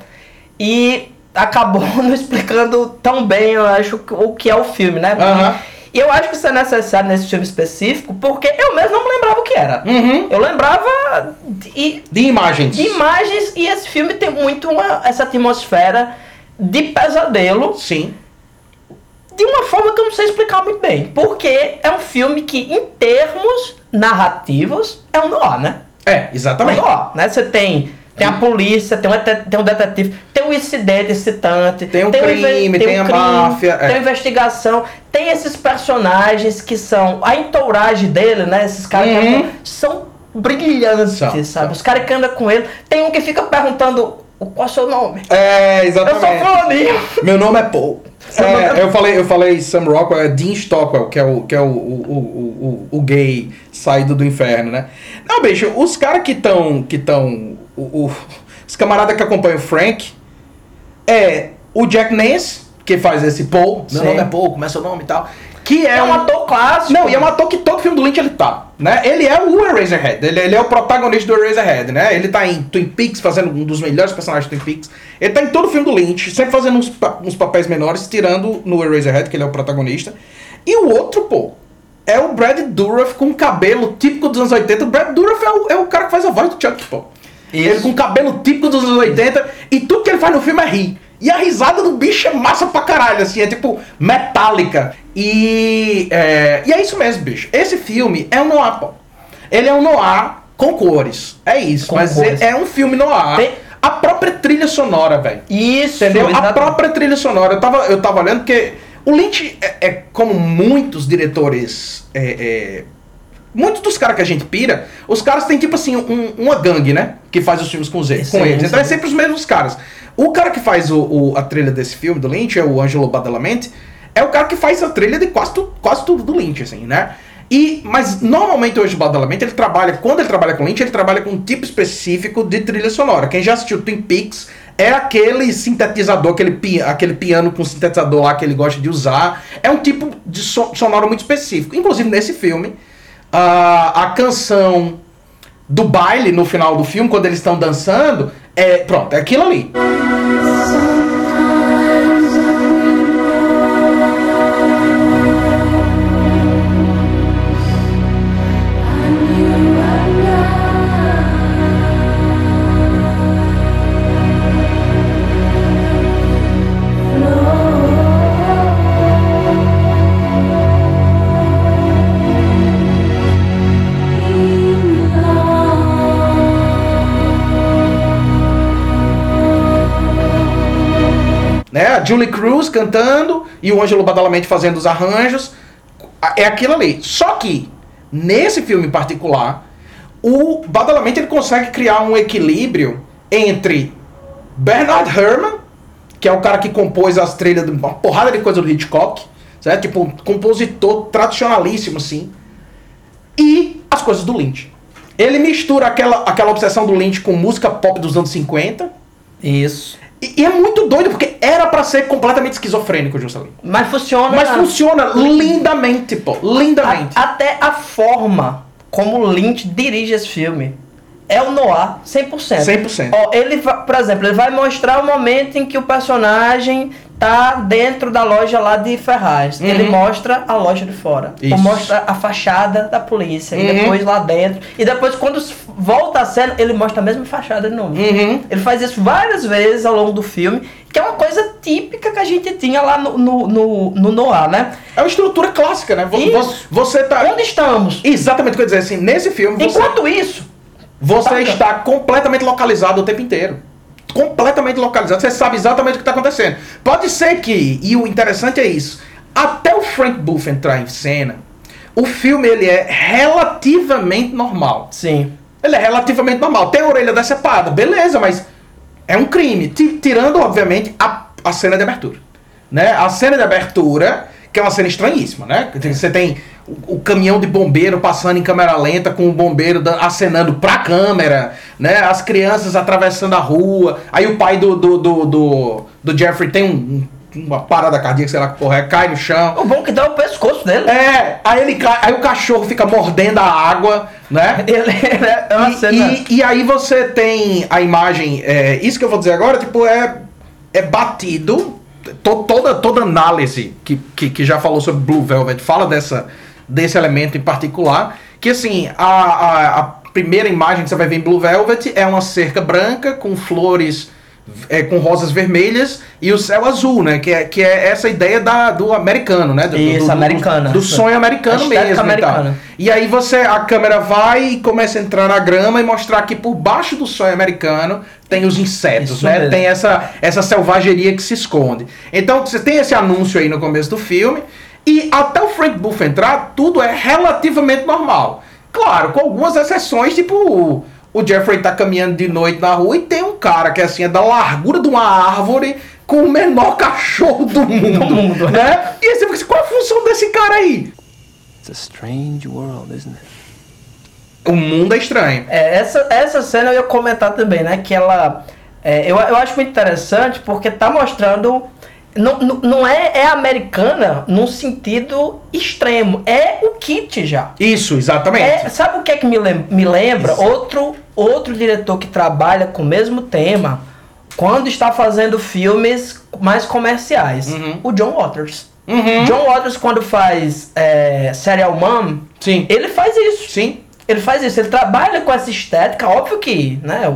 E acabou não explicando tão bem, eu acho, o que é o filme, né? Aham. E eu acho que isso é necessário nesse filme específico, porque eu mesmo não me lembrava o que era. Uhum. Eu lembrava de, De imagens. de imagens e esse filme tem muito uma- essa atmosfera de pesadelo Sim. De uma forma que eu não sei explicar muito bem. Porque é um filme que, em termos narrativos, é um noir, né? É, É um exatamente. noir, né? Você tem, tem a polícia, tem um, tem um detetive, tem um incidente excitante, Tem um inve- crime, tem a máfia, é. tem a investigação, tem esses personagens que são a entourage dele, né? Esses caras que Uhum. atuam, são brilhantes, São, sabe? são. Os caras que andam com ele, tem um que fica perguntando qual é o seu nome? É, Eu sou exatamente. fulaninho. Meu nome é Paul. É, é- eu falei, eu falei Sam Rockwell, é Dean Stockwell, que é o, que é o, o, o, o, o gay saído do inferno, né? Não, bicho, os caras que estão. que estão. O, o- os camaradas que acompanham o Frank é o Jack Nance, que faz esse Paul. Meu Sim. nome é Paul, como é seu nome e tal. Que é, É um ator clássico. Não, e é um ator que todo filme do Lynch ele tá, né? Ele é o Eraserhead, ele, ele é o protagonista do Eraserhead, né? Ele tá em Twin Peaks fazendo um dos melhores personagens do Twin Peaks. Ele tá em todo filme do Lynch, sempre fazendo uns, pa- uns papéis menores, tirando no Eraserhead, que ele é o protagonista. E o outro, pô, é o Brad Dourif com cabelo típico dos anos 80. O Brad Dourif é o, é o cara que faz a voz do Chuck, pô. Isso. Ele com cabelo típico dos anos 80 e tudo que ele faz no filme é rir. E a risada do bicho é massa pra caralho, assim, é tipo metálica. E é, e é isso mesmo, bicho. Esse filme é um noir, pô. Ele é um noir com cores. É isso, Com mas cores. é, um filme noir. Tem- A própria trilha sonora, velho. Isso, Entendeu? A exatamente. própria trilha sonora. Eu tava, eu tava olhando porque o Lynch é, é como muitos diretores. é, é, muitos dos caras que a gente pira, os caras têm tipo assim, um- uma gangue, né? Que faz os filmes com, Z, com eles. Então é sempre os mesmos caras. O cara que faz o, o- a trilha desse filme, do Lynch, é o Angelo Badalamenti, é o cara que faz a trilha de quase, tu, quase tudo do Lynch, assim, né? E, mas normalmente hoje o Badalamenti ele trabalha, quando ele trabalha com Lynch, ele trabalha com um tipo específico de trilha sonora. Quem já assistiu Twin Peaks é aquele sintetizador, aquele, pi- aquele piano com sintetizador lá que ele gosta de usar. É um tipo de so- sonoro muito específico. Inclusive nesse filme, a, a canção do baile no final do filme, quando eles estão dançando, é pronto, é aquilo ali. Julie Cruz cantando e o Ângelo Badalamenti fazendo os arranjos. É aquilo ali. Só que, nesse filme em particular, o Badalamenti ele consegue criar um equilíbrio entre Bernard Herrmann, que é o cara que compôs as trilhas de uma porrada de coisa do Hitchcock, certo? Tipo, um compositor tradicionalíssimo, assim, e as coisas do Lynch. Ele mistura aquela, aquela obsessão do Lynch com música pop dos anos 50, Isso. E, e é muito doido, porque era pra ser completamente esquizofrênico, Juscelino. Mas funciona. Mas funciona lindamente, pô. Lindamente. A- até a forma como o Lynch dirige esse filme é o noir 100%. 100%. Ó, ele por exemplo, ele vai mostrar o momento em que o personagem tá dentro da loja lá de Ferraz. Ele mostra a loja de fora. Uhum. Isso. Ou mostra a fachada da polícia. E Uhum. depois lá dentro. E depois, quando volta a cena, ele mostra a mesma fachada de novo. Uhum. Ele faz isso várias vezes ao longo do filme, que é uma coisa típica que a gente tinha lá no, no, no, no Noir, né? É uma estrutura clássica, né? Vo- Isso. vo- Você tá. Onde estamos? Exatamente o que eu ia dizer, assim, nesse filme você, Enquanto isso, você Saca? está completamente localizado o tempo inteiro. Completamente localizado, você sabe exatamente o que está acontecendo. Pode ser que, e o interessante é isso, até o Frank Booth entrar em cena, o filme ele é relativamente normal. Sim. Ele é relativamente normal. Tem a orelha decepada, beleza, mas é um crime. Ti- Tirando, obviamente, a, a cena de abertura. Né? A cena de abertura, que é uma cena estranhíssima, né? Você tem o, o caminhão de bombeiro passando em câmera lenta com o bombeiro acenando pra câmera, né? As crianças atravessando a rua. Aí o pai do, do, do, do, do Jeffrey tem um- um- uma parada cardíaca, sei lá que porra é, cai no chão. O bom que dá o pescoço dele. É, aí ele cai, aí o cachorro fica mordendo a água, né? Ele é uma E, cena. e, e aí você tem a imagem, é, isso que eu vou dizer agora, tipo, é, é batido, to- toda, toda análise que, que, que já falou sobre Blue Velvet fala dessa, desse elemento em particular, que assim, a, a, a primeira imagem que você vai ver em Blue Velvet é uma cerca branca com flores é, com rosas vermelhas e o céu azul, né? Que é, que é essa ideia da, do americano, né? Do, Isso, do- americana. Do sonho americano mesmo. e americana. E aí você, a câmera vai e começa a entrar na grama e mostrar que por baixo do sonho americano tem os insetos, Isso né? mesmo. Tem essa, essa selvageria que se esconde. Então você tem esse anúncio aí no começo do filme e até o Frank Booth entrar, tudo é relativamente normal. Claro, com algumas exceções, tipo o, o Jeffrey tá caminhando de noite na rua e tem um cara que assim é da largura de uma árvore com o menor cachorro do mundo, mundo. né? E aí você fica assim, qual a função desse cara aí? It's a strange world, isn't it? O mundo é estranho. É, essa, essa cena eu ia comentar também, né? Que ela. é, eu, eu acho muito interessante porque tá mostrando. Não, não, não é, é americana num sentido extremo. É o kit já. Isso, exatamente. É, sabe o que é que me, lem- me lembra? Outro, outro diretor que trabalha com o mesmo tema quando está fazendo filmes mais comerciais. Uhum. O John Waters. Uhum. John Waters, quando faz é, Serial Mom, Sim. ele faz isso. Sim. Ele faz isso, ele trabalha com essa estética, óbvio que, né, o,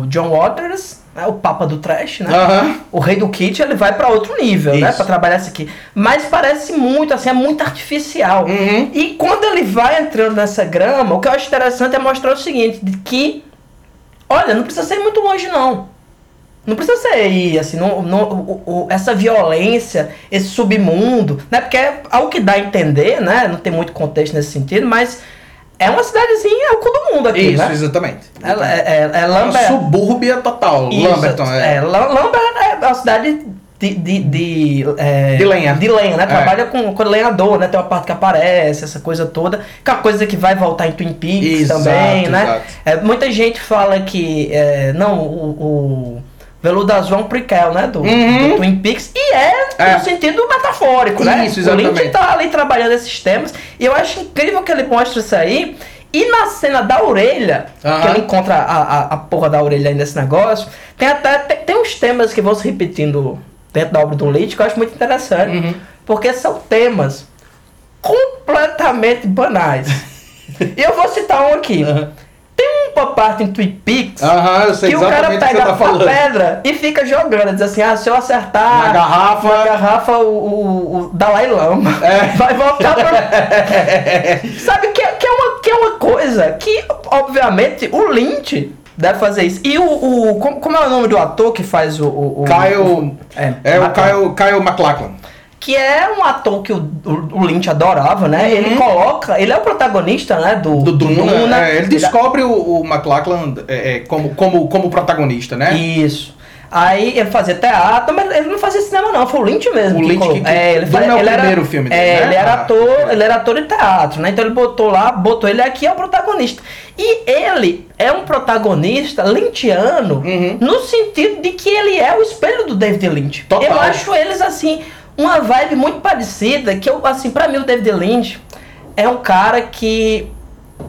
o John Waters, né, o papa do trash, né? O rei do kit, ele vai pra outro nível, né, Isso. Pra trabalhar isso aqui. Mas parece muito, assim, é muito artificial. Uhum. E quando ele vai entrando nessa grama, o que eu acho interessante é mostrar o seguinte, de que, olha, não precisa ser muito longe não. Não precisa ser ir, assim, não, não, o- o- essa violência, esse submundo, né? Porque é algo que dá a entender, né? Não tem muito contexto nesse sentido, mas é uma cidadezinha, é o cu do mundo aqui, Isso, né? exatamente. É, é, é É uma subúrbia total. Isso, Lamberton, é. é, Lam- Lambert é uma cidade de, de, de, é, De lenha. De lenha, né? É. Trabalha com, com lenhador, né? Tem uma parte que aparece, essa coisa toda. Que é uma coisa que vai voltar em Twin Peaks Exato, também, né? exato. É, muita gente fala que, é, não, o, o Veludo Azul é um prequel, né? Do, Uhum. do Twin Peaks. E é, É. no sentido metafórico, né? Isso, O exatamente. Lynch tá ali trabalhando esses temas. E eu acho incrível que ele mostra isso aí. E na cena da orelha, Aham. que ele encontra a, a, a porra da orelha aí nesse negócio, tem até tem, tem uns temas que vão se repetindo dentro da obra do Leite que eu acho muito interessante. Uhum. Porque são temas completamente banais. e eu vou citar um aqui. Tem uma parte em Twin Peaks Aham, eu sei que o cara o pega tá a falando. pedra e fica jogando, diz assim, ah, se eu acertar Na garrafa. na garrafa o, o, o Dalai Lama É. vai voltar pra... Sabe, que, é- que, é uma, que é uma coisa que, obviamente, o Lynch deve fazer isso. E o... o como, como é o nome do ator que faz o... o, o Kyle. é, É o Kyle, Kyle MacLachlan. Que é um ator que o, o, o Lynch adorava, né? Ele coloca, ele é o protagonista, né? Do, Uhum. Do Duna. Duna. é, ele descobre o, o MacLachlan é, é, como, como, como protagonista, né? Isso. Aí ele fazia teatro, mas ele não fazia cinema não, foi o Lynch mesmo. O que Lynch colocou. que- que- é, ele, Duna faz- é o ele era, primeiro filme dele, É, né? ele era Ah, ator, é. ele era ator de teatro, né? Então ele botou lá, botou ele aqui é o protagonista. E ele é um protagonista lynchiano Uhum. no sentido de que ele é o espelho do David Lynch. Total. Eu acho eles assim uma vibe muito parecida, que eu assim, para mim o David Lynch é um cara que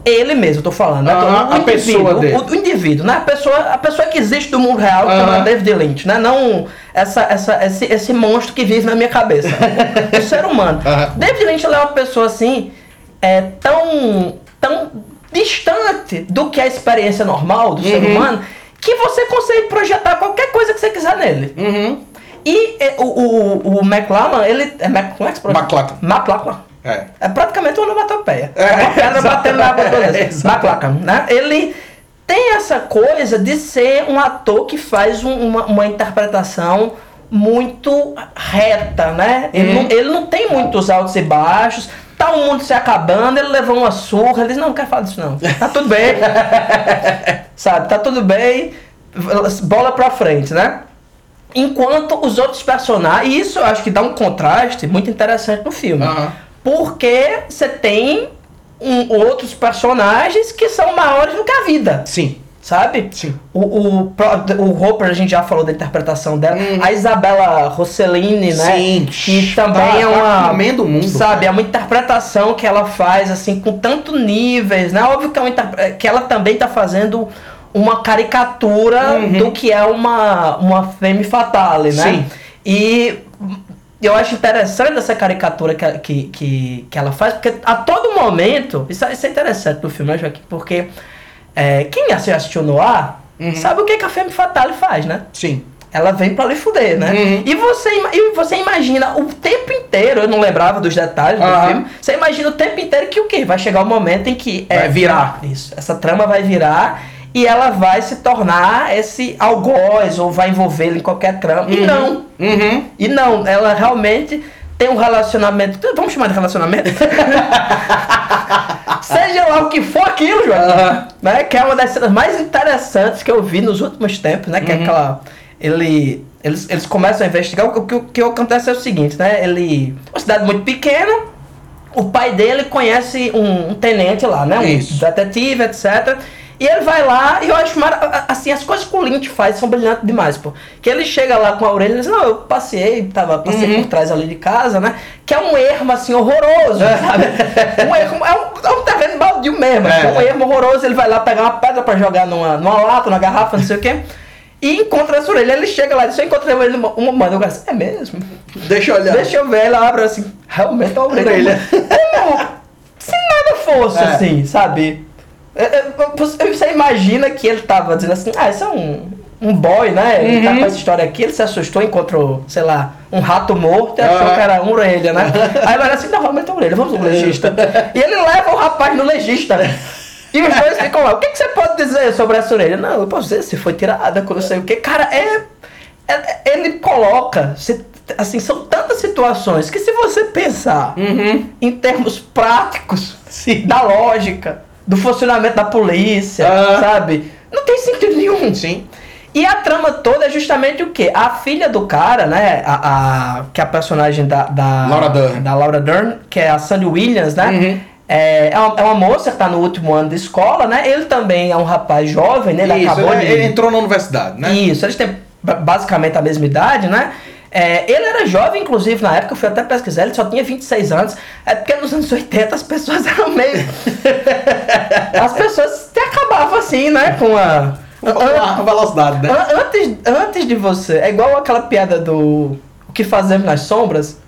ele mesmo, eu tô falando, né? Aham, o, a indivíduo, pessoa dele. o, o indivíduo, né? A pessoa, a pessoa que existe do mundo real, Aham. chama David Lynch, né? Não essa, essa, esse, esse monstro que vive na minha cabeça. o ser humano. Aham. David Lynch é uma pessoa assim, é, tão, tão distante do que é a experiência normal do ser Uhum. humano, que você consegue projetar qualquer coisa que você quiser nele. Uhum. E o, o, o McLaren, ele. É, Mac- como é que se pronuncia? McLachlan. É. É praticamente uma onomatopeia. É, É uma pedra batendo na. É, exato. McLachlan, né? Ele tem essa coisa de ser um ator que faz um- uma, uma interpretação muito reta, né? Ele, não, ele não tem muitos altos e baixos. Tá o mundo se acabando, ele levou uma surra, ele diz, não, não quero falar disso não. Tá tudo bem. Sabe, tá tudo bem. Bola pra frente, né? Enquanto os outros personagens, e isso eu acho que dá um contraste muito interessante no filme. Aham. Porque você tem um- outros personagens que são maiores do que a vida, Sim. sabe? Sim. O, o, o Hopper, a gente já falou da interpretação dela. Uhum. A Isabela Rossellini, né? Sim. Que também Tá- é tá uma. comendo o mundo. Sabe, é uma interpretação que ela faz, assim, com tanto níveis, né? Óbvio que, é uma que ela também tá fazendo uma caricatura Uhum. do que é uma, uma femme fatale, né? Sim. E eu acho interessante essa caricatura que, que, que, ela faz, porque a todo momento, isso, é- isso é interessante no filme, né, Joaquim? Porque é, quem assi- assistiu no ar Uhum. sabe o que, que a Femme Fatale faz, né? Sim. Ela vem pra lhe fuder, né? Uhum. E, você, e você imagina o tempo inteiro, eu não lembrava dos detalhes do Aham. filme, você imagina o tempo inteiro que o quê? Vai chegar o momento em que... Vai virar. Isso, essa trama vai virar e ela vai se tornar esse algoz, ou vai envolver ele em qualquer trama. E não, Uhum. e não, ela realmente tem um relacionamento. Vamos chamar de relacionamento? Seja lá o que for aquilo, João. Né? Que é uma das cenas mais interessantes que eu vi nos últimos tempos, né? Que Uhum. é aquela. Ele. Eles, eles começam a investigar. O que, o que acontece é o seguinte, né? Ele. Uma cidade muito pequena. O pai dele conhece um, um tenente lá, né? Um Isso. detetive, etc. E ele vai lá e eu acho mara- assim, as coisas que o Lynch faz são brilhantes demais, pô. Que ele chega lá com a orelha e diz, não, eu passei, tava, passei Uhum. por trás ali de casa, né? Que é um ermo assim horroroso, sabe? Um ermo, é um, é um terreno baldio mesmo, É. é um ermo horroroso, ele vai lá pegar uma pedra pra jogar numa, numa lata, numa garrafa, não sei o quê. E encontra essa orelha, ele chega lá e encontrei ele uma, uma mano, eu gasto, é mesmo? Deixa eu olhar. Deixa eu ver, ela abre assim, realmente a orelha. Orelha. Como se nada fosse É. assim, sabe? É, é, Você imagina que ele tava dizendo assim, ah, isso é um, um boy, né? Ele tá Uhum. com essa história aqui, ele se assustou, encontrou, sei lá, um rato morto e achou Ah. que era uma orelha, né? Aí ele assim, não, realmente é uma orelha, vamos no legista. e ele leva o rapaz no legista. E os dois ficam lá, o que, que você pode dizer sobre essa orelha? Não, eu posso dizer se foi tirada, quando não sei o que. Cara, é, é- Ele coloca. se- assim, são tantas situações que se você pensar Uhum. em termos práticos, da lógica, do funcionamento da polícia, Ah. sabe? Não tem sentido nenhum. Sim. E a trama toda é justamente o quê? A filha do cara, né? A, a- que é a personagem da, da Laura Dern. Da Laura Dern, que é a Sandy Williams, né? Uhum. É, é, uma, é uma moça que tá no último ano de escola, né? Ele também é um rapaz jovem, né? Ele Isso, acabou ele, de. ele entrou na universidade, né? Isso, eles têm ba- basicamente a mesma idade, né? É, ele era jovem, inclusive, na época, eu fui até pesquisar, ele só tinha 26 anos. É porque nos anos 80 as pessoas eram meio. as pessoas se acabavam assim, né? Com a. A velocidade, né? An- Antes, antes de você, é igual aquela piada do O que fazemos nas sombras,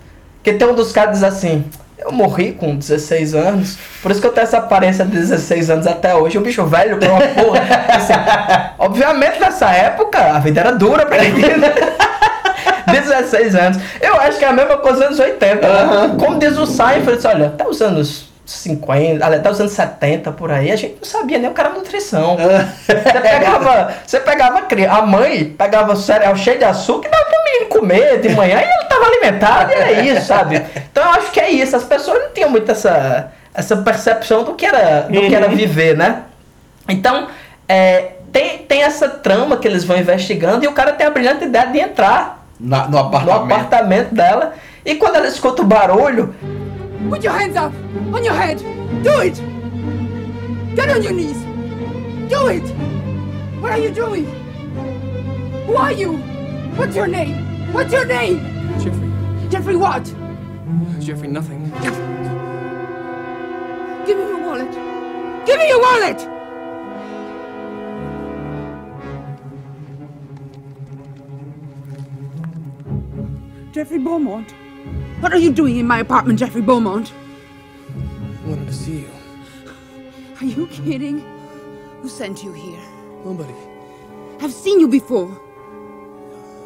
que tem um dos caras que diz assim, eu morri com 16 anos, por isso que eu tenho essa aparência de 16 anos até hoje, o bicho velho pra uma porra. Assim, obviamente nessa época a vida era dura pra ele. né? 16 anos. Eu acho que é a mesma coisa dos anos 80. né? Aham. Como diz o Seinfeld, disse, olha, até os anos 50, aliás, até os anos 70 por aí, a gente não sabia nem o que era nutrição. Você pegava, você pegava a mãe, pegava o cereal cheio de açúcar e dava pro menino comer de manhã e ele tava alimentado e era isso, sabe? Então eu acho que é isso. As pessoas não tinham muito essa, essa percepção do que era, do que era viver, né? Então, é, tem, tem essa trama que eles vão investigando e o cara tem a brilhante ideia de entrar Na- no no apartamento. apartamento dela e quando ela escuta o barulho, Put your hands up! On your head! Do it! Get on your knees! Do it! What are you doing? Who are you? What's your name? What's your name? Jeffrey. Jeffrey what? Jeffrey, nothing. Give me your wallet! Give me your wallet! Jeffrey Beaumont. What are you doing in my apartment, Jeffrey Beaumont? I wanted to see you. Are you kidding? Who sent you here? Nobody. I've seen you before.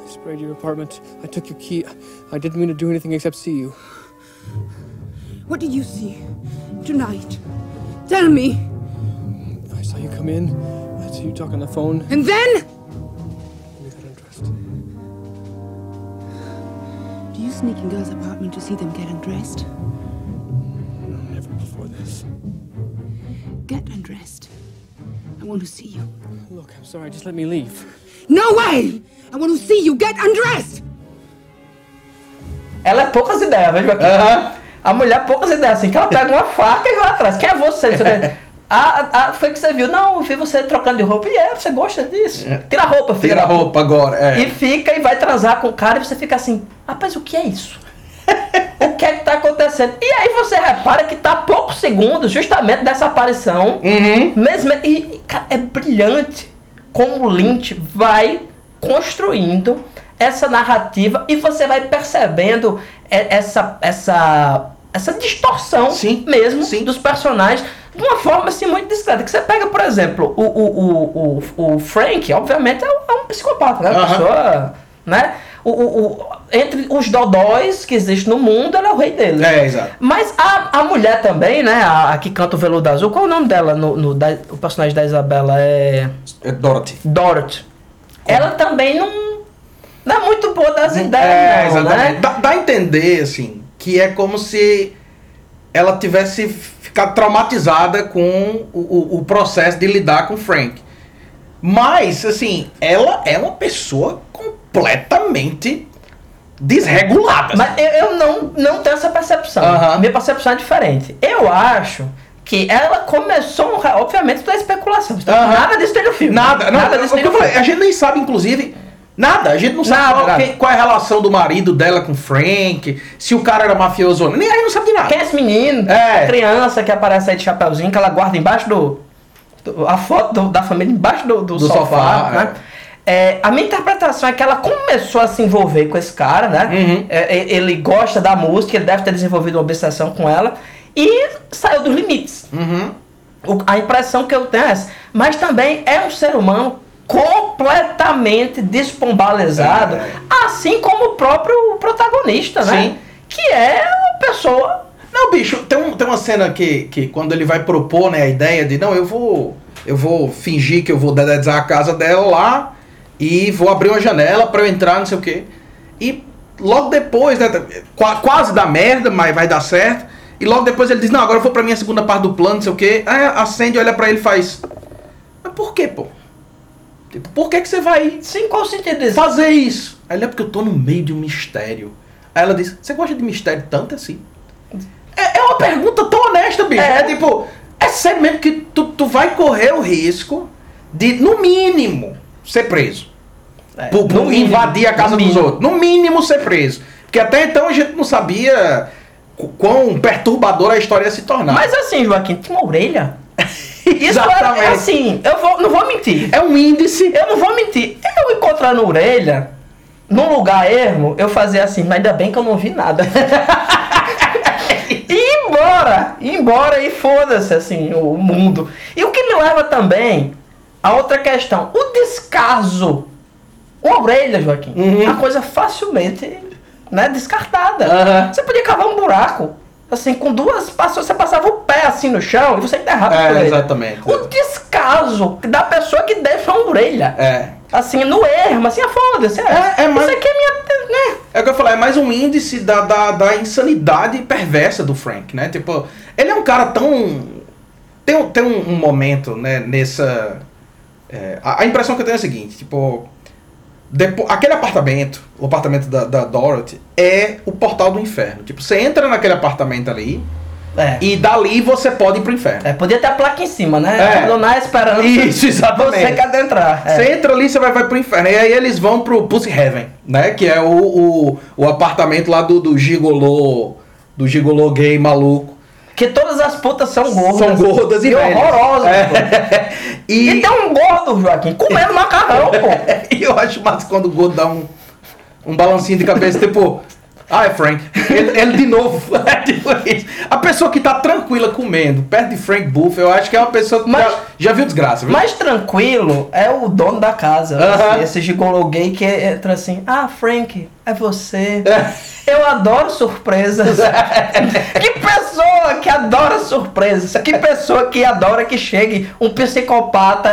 I sprayed your apartment. I took your key. I didn't mean to do anything except see you. What did you see tonight? Tell me. I saw you come in. I saw you talk on the phone. And then? You sneak in girls' apartment to see them get undressed? No, never before this. Get undressed. I want to see you. Look, I'm sorry, just let me leave. No way! I want to see you get undressed! Ela é poucas ideias, veja aqui. A mulher é poucas ideias, assim, que ela pega uma faca e vai atrás. Quem é você? Você- Ah, ah, foi que você viu. Não, eu vi você trocando de roupa. E é, você gosta disso. Tira a roupa, filho. Tira a roupa agora. É. E fica e vai transar com o cara e você fica assim, rapaz, o que é isso? o que é que tá acontecendo? E aí você repara que tá poucos segundos justamente dessa aparição. Uhum. Mesmo, e, cara, é brilhante como o Lynch vai construindo essa narrativa e você vai percebendo essa essa essa distorção Sim, mesmo sim. dos personagens de uma forma assim muito discreta. Que você pega, por exemplo, o, o, o, o, o Frank, obviamente, é um, é um psicopata, né? Uma Aham. pessoa, né? O, o, o- entre os dodóis que existem no mundo, ele é o rei deles. É, exato. Mas a, a mulher também, né? A, a que canta o veludo azul, qual é o nome dela? No, no- da- o personagem da Isabela é. É Dorothy. Dorothy. Ela também não. Não é muito boa das ideias, É, não, exatamente. né? Dá, dá a entender, assim, que é como se ela tivesse ficado traumatizada com o, o, o processo de lidar com o Frank. Mas, assim, ela é uma pessoa completamente desregulada. Mas eu, eu não, não tenho essa percepção. Aham. Minha percepção é diferente. Eu acho que ela começou, obviamente, da especulação. Aham. Nada disso tem no filme. Nada, não, nada disso tem no filme. a gente nem sabe, inclusive, nada. A gente não sabe Nada, qual, nada. quem- qual é a relação do marido dela com o Frank, se o cara era mafioso ou não. Nem a gente não sabe de nada. Quem é esse menino? É. A criança que aparece aí de chapeuzinho, que ela guarda embaixo do. do- a foto do- da família embaixo do, do, Do sofá. sofá, né? É, a minha interpretação é que ela começou a se envolver com esse cara, né? Uhum. É, é, ele gosta da música, ele deve ter desenvolvido uma obsessão com ela. E saiu dos limites. Uhum. O- a impressão que eu tenho é essa. Mas também é um ser humano completamente despombalizado, É. assim como o próprio protagonista, né? Sim. Que é uma pessoa Não, bicho, tem, um- tem uma cena que, que quando ele vai propor né, a ideia de não, eu vou. Eu vou fingir que eu vou dedezar a casa dela lá e vou abrir uma janela pra eu entrar, não sei o quê. E logo depois, né? qua- Quase dá merda, mas vai dar certo. E logo depois ele diz, não, agora eu vou pra minha segunda parte do plano, não sei o quê. Aí acende, olha pra ele e faz. Mas por quê, pô? Tipo, por que, que você vai Sim, qual sentido fazer isso? Aí ele é porque eu tô no meio de um mistério. Aí ela diz, você gosta de mistério tanto assim? É, é uma pergunta tão honesta, bicho. É. É, tipo, é sério mesmo que tu, tu vai correr o risco de, no mínimo, ser preso. É, por, por mínimo, invadir a casa dos mínimo. outros. No mínimo ser preso. Porque até então a gente não sabia qu- quão perturbadora a história ia se tornar. Mas assim, Joaquim, tinha uma orelha. Isso Exatamente. era assim, eu vou, não vou mentir. é um índice. Eu não vou mentir. Eu encontrando a orelha, num lugar ermo, eu fazia assim, mas ainda bem que eu não vi nada. e embora, ir embora e foda-se, assim, o mundo. E o que me leva também a outra questão, o descaso. Uma orelha, Joaquim, Uhum. uma coisa facilmente né, descartada. Aham. Você podia cavar um buraco. Assim, com duas você passava o pé assim no chão e você enterrava a É, orelha. exatamente. O descaso da pessoa que deixa uma orelha. É. Assim, no ermo, assim, ah, foda-se. É, É, é mais- Isso aqui é minha. Né? É o que eu falei, é mais um índice da, da, da insanidade perversa do Frank, né? Tipo, ele é um cara tão. Tem, um- tem um, um momento, né, nessa. é, a, a impressão que eu tenho é a seguinte, tipo. Depo, aquele apartamento, o apartamento da, da Dorothy, é o portal do inferno. Tipo, você entra naquele apartamento ali É. e dali você pode ir pro inferno. É, podia ter a placa em cima, né? É. Abandonar esperando Isso, exatamente. você quer adentrar. É. Você entra ali, você vai, vai pro inferno. E aí eles vão pro Pussy Heaven, né? Que é o, o, o apartamento lá do, do gigolô, do gigolô gay maluco. Que todas as putas são gordas. São gordas e, e horrorosas. pô. É. E... E, tem um gordo, Joaquim, comendo macarrão, pô. e eu acho massa quando o gordo dá um, um balancinho de cabeça, tipo... Ah, é Frank. Ele, ele de novo. É tipo isso. a pessoa que tá tranquila comendo perto de Frank Buff, eu acho que é uma pessoa que Mas- já, já viu desgraça. Viu? Mais tranquilo é o dono da casa. Aham. Esse gigolô gay que entra assim, ah, Frank, é você. Eu adoro surpresas. que pessoa que adora surpresas. Que pessoa que adora que chegue um psicopata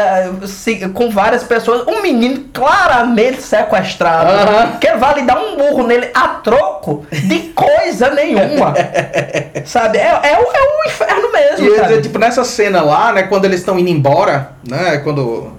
se- com várias pessoas. Um menino claramente sequestrado. Aham. Que vai lhe dar um burro nele a troco de coisa nenhuma. sabe? É, é, o- é um inferno mesmo. E tipo, nessa cena lá, né, quando eles estão indo embora, né, quando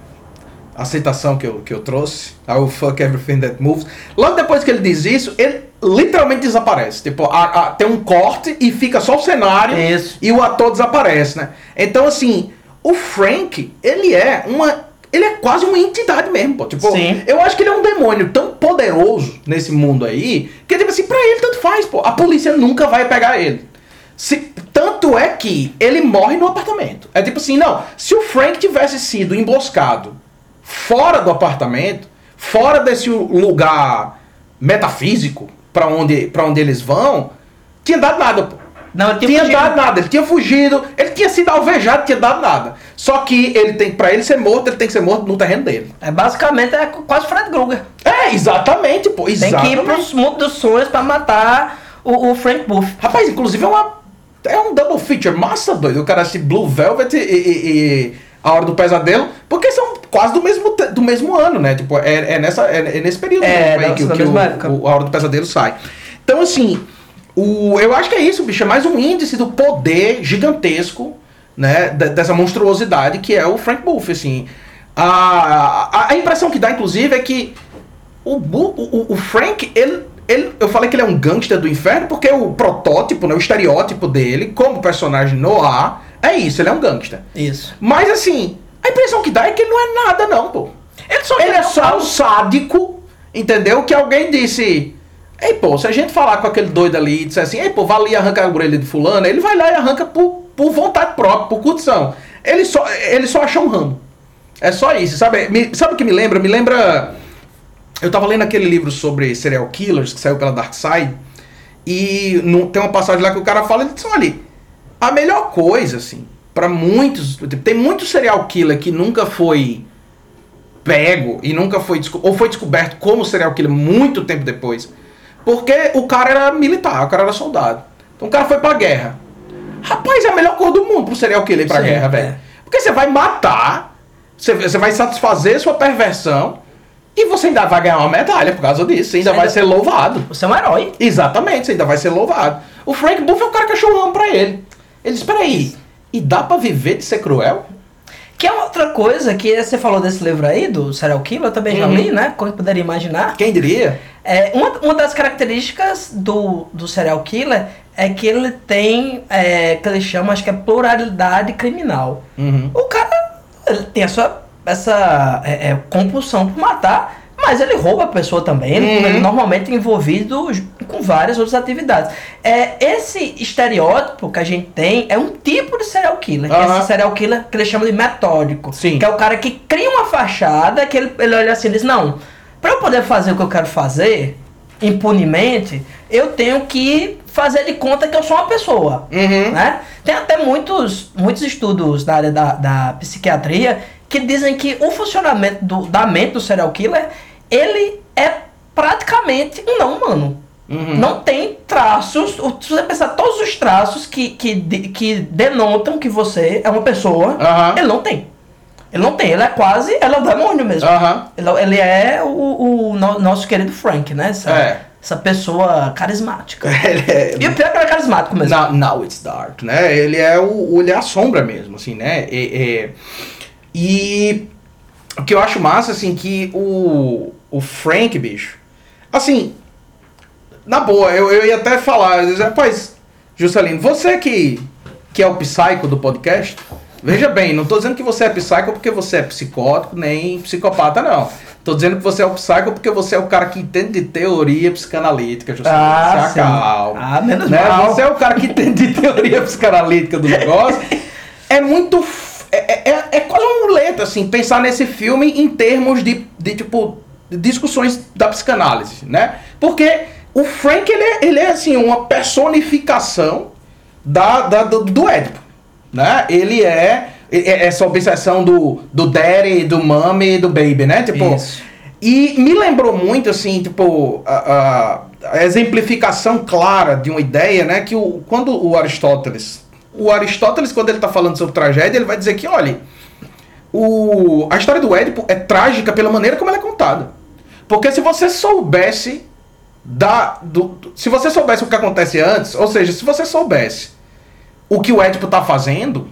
aceitação que eu, que eu trouxe, I will fuck everything that moves, logo depois que ele diz isso, ele literalmente desaparece. Tipo, a- a- tem um corte e fica só o cenário Isso. e o ator desaparece, né? Então, assim, o Frank, ele é uma... Ele é quase uma entidade mesmo, pô. Tipo, Sim. eu acho que ele é um demônio tão poderoso nesse mundo aí, que tipo assim, pra ele tanto faz, pô. A polícia nunca vai pegar ele. Se- tanto é que ele morre no apartamento. É tipo assim, não. Se o Frank tivesse sido emboscado fora do apartamento, fora desse lugar metafísico pra onde, pra onde eles vão, tinha dado nada, pô. Não, ele tinha tinha fugido. dado nada, ele tinha fugido, ele tinha sido alvejado, tinha dado nada. Só que ele tem, para ele ser morto, ele tem que ser morto no terreno dele. É basicamente é quase Fred Krueger. É, exatamente, pô, Tem exatamente. que ir pros mundos dos sonhos pra matar o, o Frank Buff. Rapaz, inclusive é uma. É um double feature massa doido. O cara assiste Blue Velvet e, e- e A Hora do Pesadelo, porque são quase do mesmo, do mesmo ano, né? Tipo, é, é nessa, é, é nesse período É, mesmo aí que, que o, o A Hora do Pesadelo sai. Então, assim, o, eu acho que é isso, bicho. É mais um índice do poder gigantesco, né? de- dessa monstruosidade que é o Frank Buff, assim. A, a, a impressão que dá, inclusive, é que o, o, o Frank, ele, ele, eu falei que ele é um gangster do inferno porque o protótipo, né, o estereótipo dele, como personagem no ar, é isso, ele é um gangster. Isso. Mas assim, a impressão que dá é que ele não é nada, não, pô. Ele só Ele é só um sádico, entendeu? Que alguém disse. Ei, pô, se a gente falar com aquele doido ali e disser assim, ei, pô, vai ali arrancar a orelha de fulano, ele vai lá e arranca por, por vontade própria, por curtição. Ele só, ele só achou um ramo. É só isso, sabe? Me- sabe o que me lembra? Me lembra. Eu tava lendo aquele livro sobre serial killers que saiu pela Dark Side. E no- tem uma passagem lá que o cara fala, ele diz, olha, a melhor coisa, assim, pra muitos. Tem muito serial killer que nunca foi pego e nunca foi ou foi descoberto como serial killer muito tempo depois. Porque o cara era militar, o cara era soldado. Então o cara foi pra guerra. Rapaz, é a melhor coisa do mundo pro serial killer ir pra Sim, guerra, é. velho. Porque você vai matar, você, você vai satisfazer sua perversão e você ainda vai ganhar uma medalha por causa disso. Você ainda Você vai ainda- ser louvado. Você é um herói. Exatamente, você ainda vai ser louvado. O Frank Buff é o cara que achou o ramo pra ele. Ele disse, peraí, e dá pra viver de ser cruel? Que é outra coisa que você falou desse livro aí, do Serial Killer, eu também já Uhum. li, né? Como poderia imaginar. Quem diria? É, uma, uma das características do, do serial killer é que ele tem, é, que ele chama, acho que é pluralidade criminal. Uhum. O cara ele tem essa, essa é, é, compulsão por matar, mas ele rouba a pessoa também. Ele, Uhum. normalmente é envolvido com várias outras atividades. É, esse estereótipo que a gente tem é um tipo de serial killer. Que é Aham. esse serial killer que ele chama de metódico. Sim. Que é o cara que cria uma fachada que ele, ele olha assim e diz, não, para eu poder fazer o que eu quero fazer impunemente, eu tenho que fazer de conta que eu sou uma pessoa. Uhum. Né? Tem até muitos, muitos estudos na área da, da psiquiatria que dizem que o funcionamento do, da mente do serial killer, ele é praticamente um não humano. Uhum. Não tem traços, se você pensar todos os traços que, que, que denotam que você é uma pessoa, Aham. ele não tem. Ele não tem, ele é quase, ele é o demônio mesmo. Aham. Ele, ele é o, o no- nosso querido Frank, né? Essa, É. essa pessoa carismática. É- E o pior é que ele é carismático mesmo. Now, now it's dark, né? Ele é o, ele é a sombra mesmo, assim, né? E, e, e o que eu acho massa, assim, que o, o Frank, bicho, assim, na boa, eu, eu ia até falar, rapaz, Juscelino, você que, que é o psico do podcast, veja bem, não tô dizendo que você é psico porque você é psicótico, nem psicopata, não. Tô dizendo que você é o psico porque você é o cara que entende de teoria psicanalítica, Juscelino. Ah, Se sim. acalma. Ah, menos né? mal. Você é o cara que entende de teoria psicanalítica do negócio. É muito. É, é, é quase uma muleta, assim, pensar nesse filme em termos de, de tipo, discussões da psicanálise, né? Porque O Frank, ele é, ele é assim, uma personificação da, da- do, do Édipo. Né? Ele é, é essa obsessão do, do daddy, do mommy e do baby, né? Tipo, Isso. e me lembrou muito, assim, tipo, a, a- a exemplificação clara de uma ideia, né? Que o, quando o Aristóteles. O Aristóteles, quando ele está falando sobre tragédia, ele vai dizer que, olha, o, a história do Édipo é trágica pela maneira como ela é contada. Porque se você soubesse da, do, se você soubesse o que acontece antes, ou seja, se você soubesse o que o Édipo está fazendo,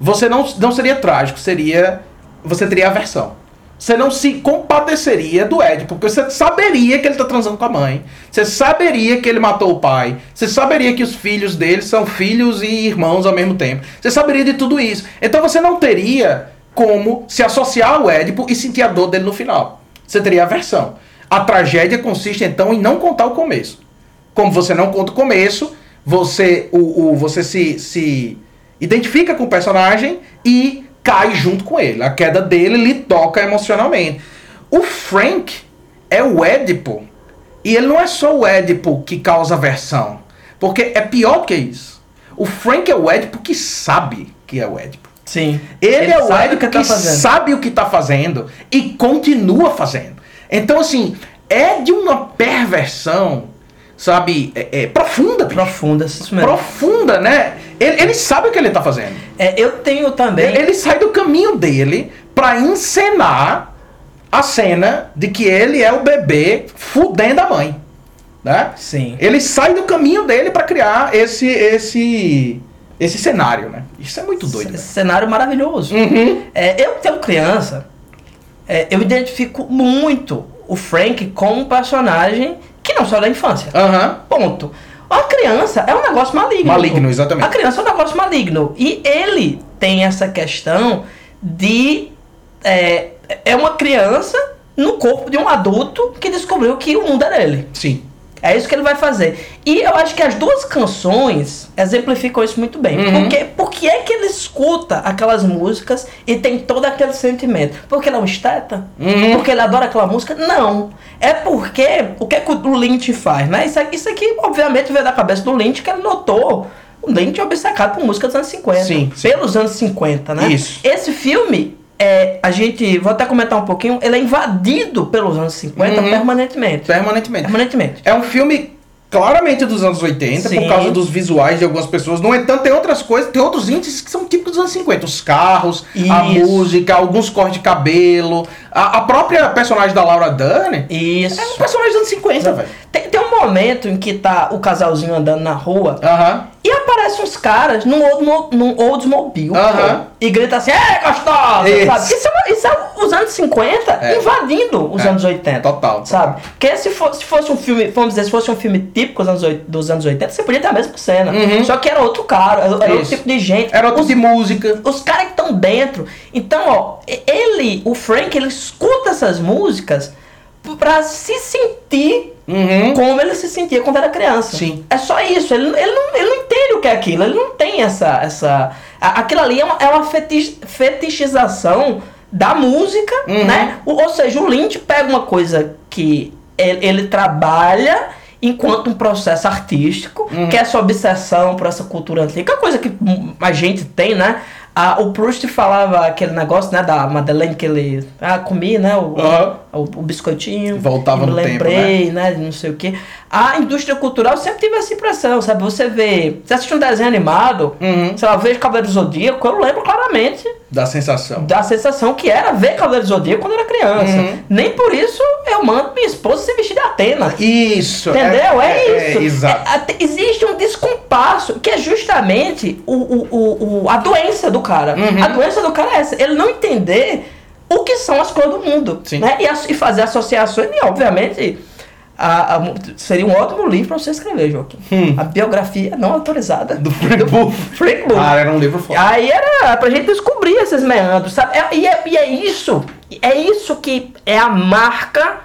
você não, não seria trágico, seria você teria aversão. Você não se compadeceria do Édipo, porque você saberia que ele está transando com a mãe, você saberia que ele matou o pai, você saberia que os filhos dele são filhos e irmãos ao mesmo tempo. Você saberia de tudo isso. Então você não teria como se associar ao Édipo e sentir a dor dele no final. Você teria aversão. A tragédia consiste então em não contar o começo. Como você não conta o começo, você, o, o- você se, se identifica com o personagem e cai junto com ele. A queda dele lhe toca emocionalmente. O Frank é o Édipo. E ele não é só o Édipo que causa aversão. Porque é pior que isso. O Frank é o Édipo que sabe que é o Édipo. Sim. Ele, é o sabe Édipo que, tá sabe o que tá fazendo e continua fazendo. Então, assim, é de uma perversão, sabe, é, é profunda, bicho. Profunda, isso mesmo. Profunda, né? Ele, ele sabe o que ele tá fazendo. É, eu tenho também. Ele, ele sai do caminho dele pra encenar a cena de que ele é o bebê fudendo a mãe. Né? Sim. Ele sai do caminho dele pra criar esse esse esse cenário, né? Isso é muito doido. Esse velho. cenário maravilhoso. Uhum. É, eu tenho criança, é, eu identifico muito o Frank como um personagem que não só da infância. Aham. Ponto. A criança é um negócio maligno. Maligno, exatamente. A criança é um negócio maligno. E ele tem essa questão de. É, é uma criança no corpo de um adulto que descobriu que o mundo é dele. Sim. É isso que ele vai fazer. E eu acho que as duas canções exemplificam isso muito bem. Uhum. Porque, por que é que ele escuta aquelas músicas e tem todo aquele sentimento? Porque ele é um esteta? Uhum. Porque ele adora aquela música? Não. É porque o que, é que o Lynch faz, né? Isso aqui, isso aqui, obviamente, veio da cabeça do Lynch, que ele notou o Lynch é obcecado por música dos anos 50. Sim, sim. Pelos anos 50, né? Isso. Esse filme, é, a gente, vou até comentar um pouquinho, ele é invadido pelos anos 50 Uhum. permanentemente. Permanentemente. Permanentemente. É um filme claramente dos anos 80, Sim. por causa dos visuais de algumas pessoas. No entanto, tem outras coisas, tem outros índices que são típicos dos anos 50. Os carros, a Isso. música, alguns cortes de cabelo. A, a própria personagem da Laura Dern Isso. é um personagem dos anos 50, velho. Tem, tem um momento em que tá o casalzinho andando na rua e aparecem uns caras num, Oldsmo- num Oldsmobile pô, e grita assim, é gostosa! Isso. Isso, é, isso é os anos 50 É. invadindo os É. anos 80. Total. Sabe? Porque se fosse, se fosse um filme, vamos dizer, se fosse um filme típico dos anos, dos anos 80, você podia ter a mesma cena. Uhum. Só que era outro cara, era, era outro tipo de gente. Era outro Os- de música. os caras que estão dentro. Então, ó, ele, o Frank, ele escuta essas músicas pra se sentir Uhum. como ele se sentia quando era criança. Sim. É só isso. Ele, ele, não, ele não entende o que é aquilo. Ele não tem essa. essa a- aquilo ali é uma, é uma fetich- fetichização da música, Uhum. né? O- ou seja, o Lynch pega uma coisa que ele, ele trabalha enquanto um processo artístico, Uhum. que é essa obsessão por essa cultura antiga, que é coisa que a gente tem, né? Ah, o Proust falava aquele negócio, né, da Madeleine que ele ah, comia, né, o, o, o biscoitinho. Voltava no tempo, lembrei, né, de não sei o que. A indústria cultural sempre teve essa impressão, sabe? Você vê, você assiste um desenho animado, Uhum. sei lá, eu vejo Cavaleiro Zodíaco, eu lembro claramente Da sensação. da sensação que era ver Cavaleiro do Zodíaco quando era criança. Uhum. Nem por isso eu mando minha esposa se vestir de Atena. Isso. Entendeu? É, isso. exato. É, existe um descompasso que é justamente o, o, o, o- a doença do cara. Uhum. A doença do cara é essa. Ele não entender o que são as coisas do mundo. Sim. Né? E, e fazer associações. E, obviamente, a- a- seria um ótimo livro para você escrever, Joaquim. Hum. A biografia não autorizada Do Frank Bull. Frank Bull. Ah, era um livro foda. Aí era pra gente descobrir esses meandros, sabe? É- e, é, e é isso, é isso que é a marca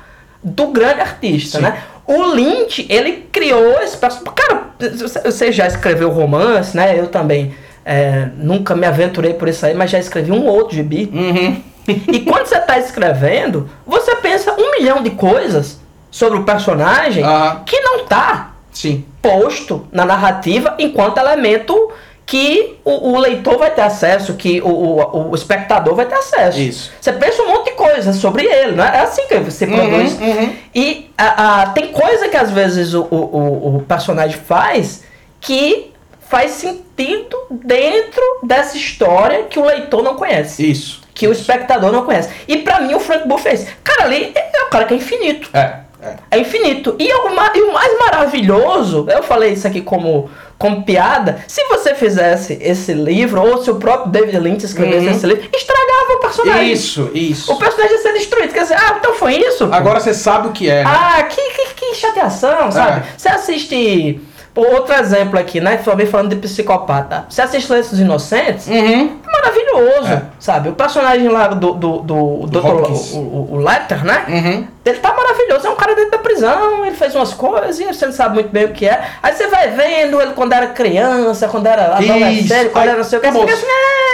do grande artista, Sim. né? O Lynch, ele criou esse. Cara, você- você já escreveu romance, né? Eu também é, nunca me aventurei por isso aí, mas já escrevi um outro gibi. Uhum. E quando você está escrevendo, você pensa um milhão de coisas sobre o personagem que não tá Sim. posto na narrativa enquanto elemento que o, o leitor vai ter acesso, que o, o, o espectador vai ter acesso. Isso. Você pensa um monte de coisa sobre ele, não é? É assim que você produz. uhum. E a, a- tem coisa que às vezes o, o, o- o personagem faz que faz sentido dentro dessa história que o leitor não conhece. Isso. Que o espectador não conhece. E pra mim o Frank Bull fez. Cara, ali é o cara que é infinito. É. É. É infinito. E e o mais maravilhoso, eu falei isso aqui como, como piada, se você fizesse esse livro, ou se o próprio David Lynch escrevesse Uhum. esse livro, estragava o personagem. Isso, isso. O personagem ia ser destruído. Quer dizer, ah, então foi isso? Agora você sabe o que é, né? Ah, que, que, que chateação, sabe? É. Você assiste. Outro exemplo aqui, né? Também falando de psicopata. Você assiste Silêncios Inocentes, Uhum. é maravilhoso, É. sabe? O personagem lá do, do, do, Do o, o, o Letter, né? Uhum. Ele tá maravilhoso, é um cara dentro da prisão, ele fez umas coisas e você não sabe muito bem o que é. Aí você vai vendo ele quando era criança, quando era adolescente, Isso. quando Aí, era não sei o que. Assim,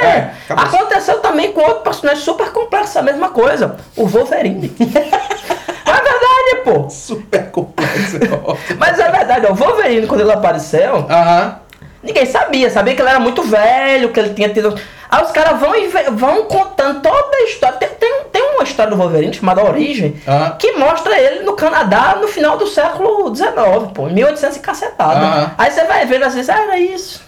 é. É. Aconteceu também com outro personagem super complexo, a mesma coisa. O Wolverine. é verdade, pô. Super complexo. Mas é verdade, ó, o Wolverine, quando ele apareceu, Aham. ninguém sabia. Sabia que ele era muito velho, que ele tinha tido. Aí os caras vão, e vão contando toda a história. Tem, tem, tem uma história do Wolverine chamada Origem, Aham. que mostra ele no Canadá no final do século XIX, pô, em 1800 e cacetada. Aham. Aí você vai vendo assim, ah, era isso.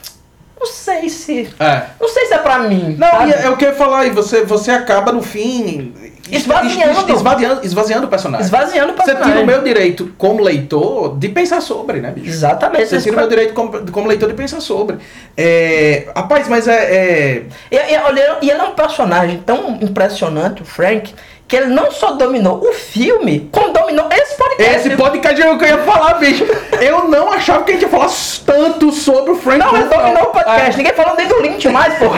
Não sei se. É. Não sei se é pra mim. Não, sabe? e é o que eu ia falar, e você, você acaba no fim Esvaziando. es- es- esvaziando, esvaziando o personagem. Esvaziando o Você personagem. tira o meu direito como leitor de pensar sobre, né, bicho? Exatamente. Você tira o meu direito como, como leitor de pensar sobre. É, rapaz, mas é. é- E, e, olha, e ele é um personagem tão impressionante, o Frank, que ele não só dominou o filme, como dominou esse podcast. Esse podcast é o que eu ia falar, bicho. Eu não achava que a gente ia falar tanto sobre o Frank Não, ele dominou o podcast. Ninguém falou nem do Lynch mais, pô.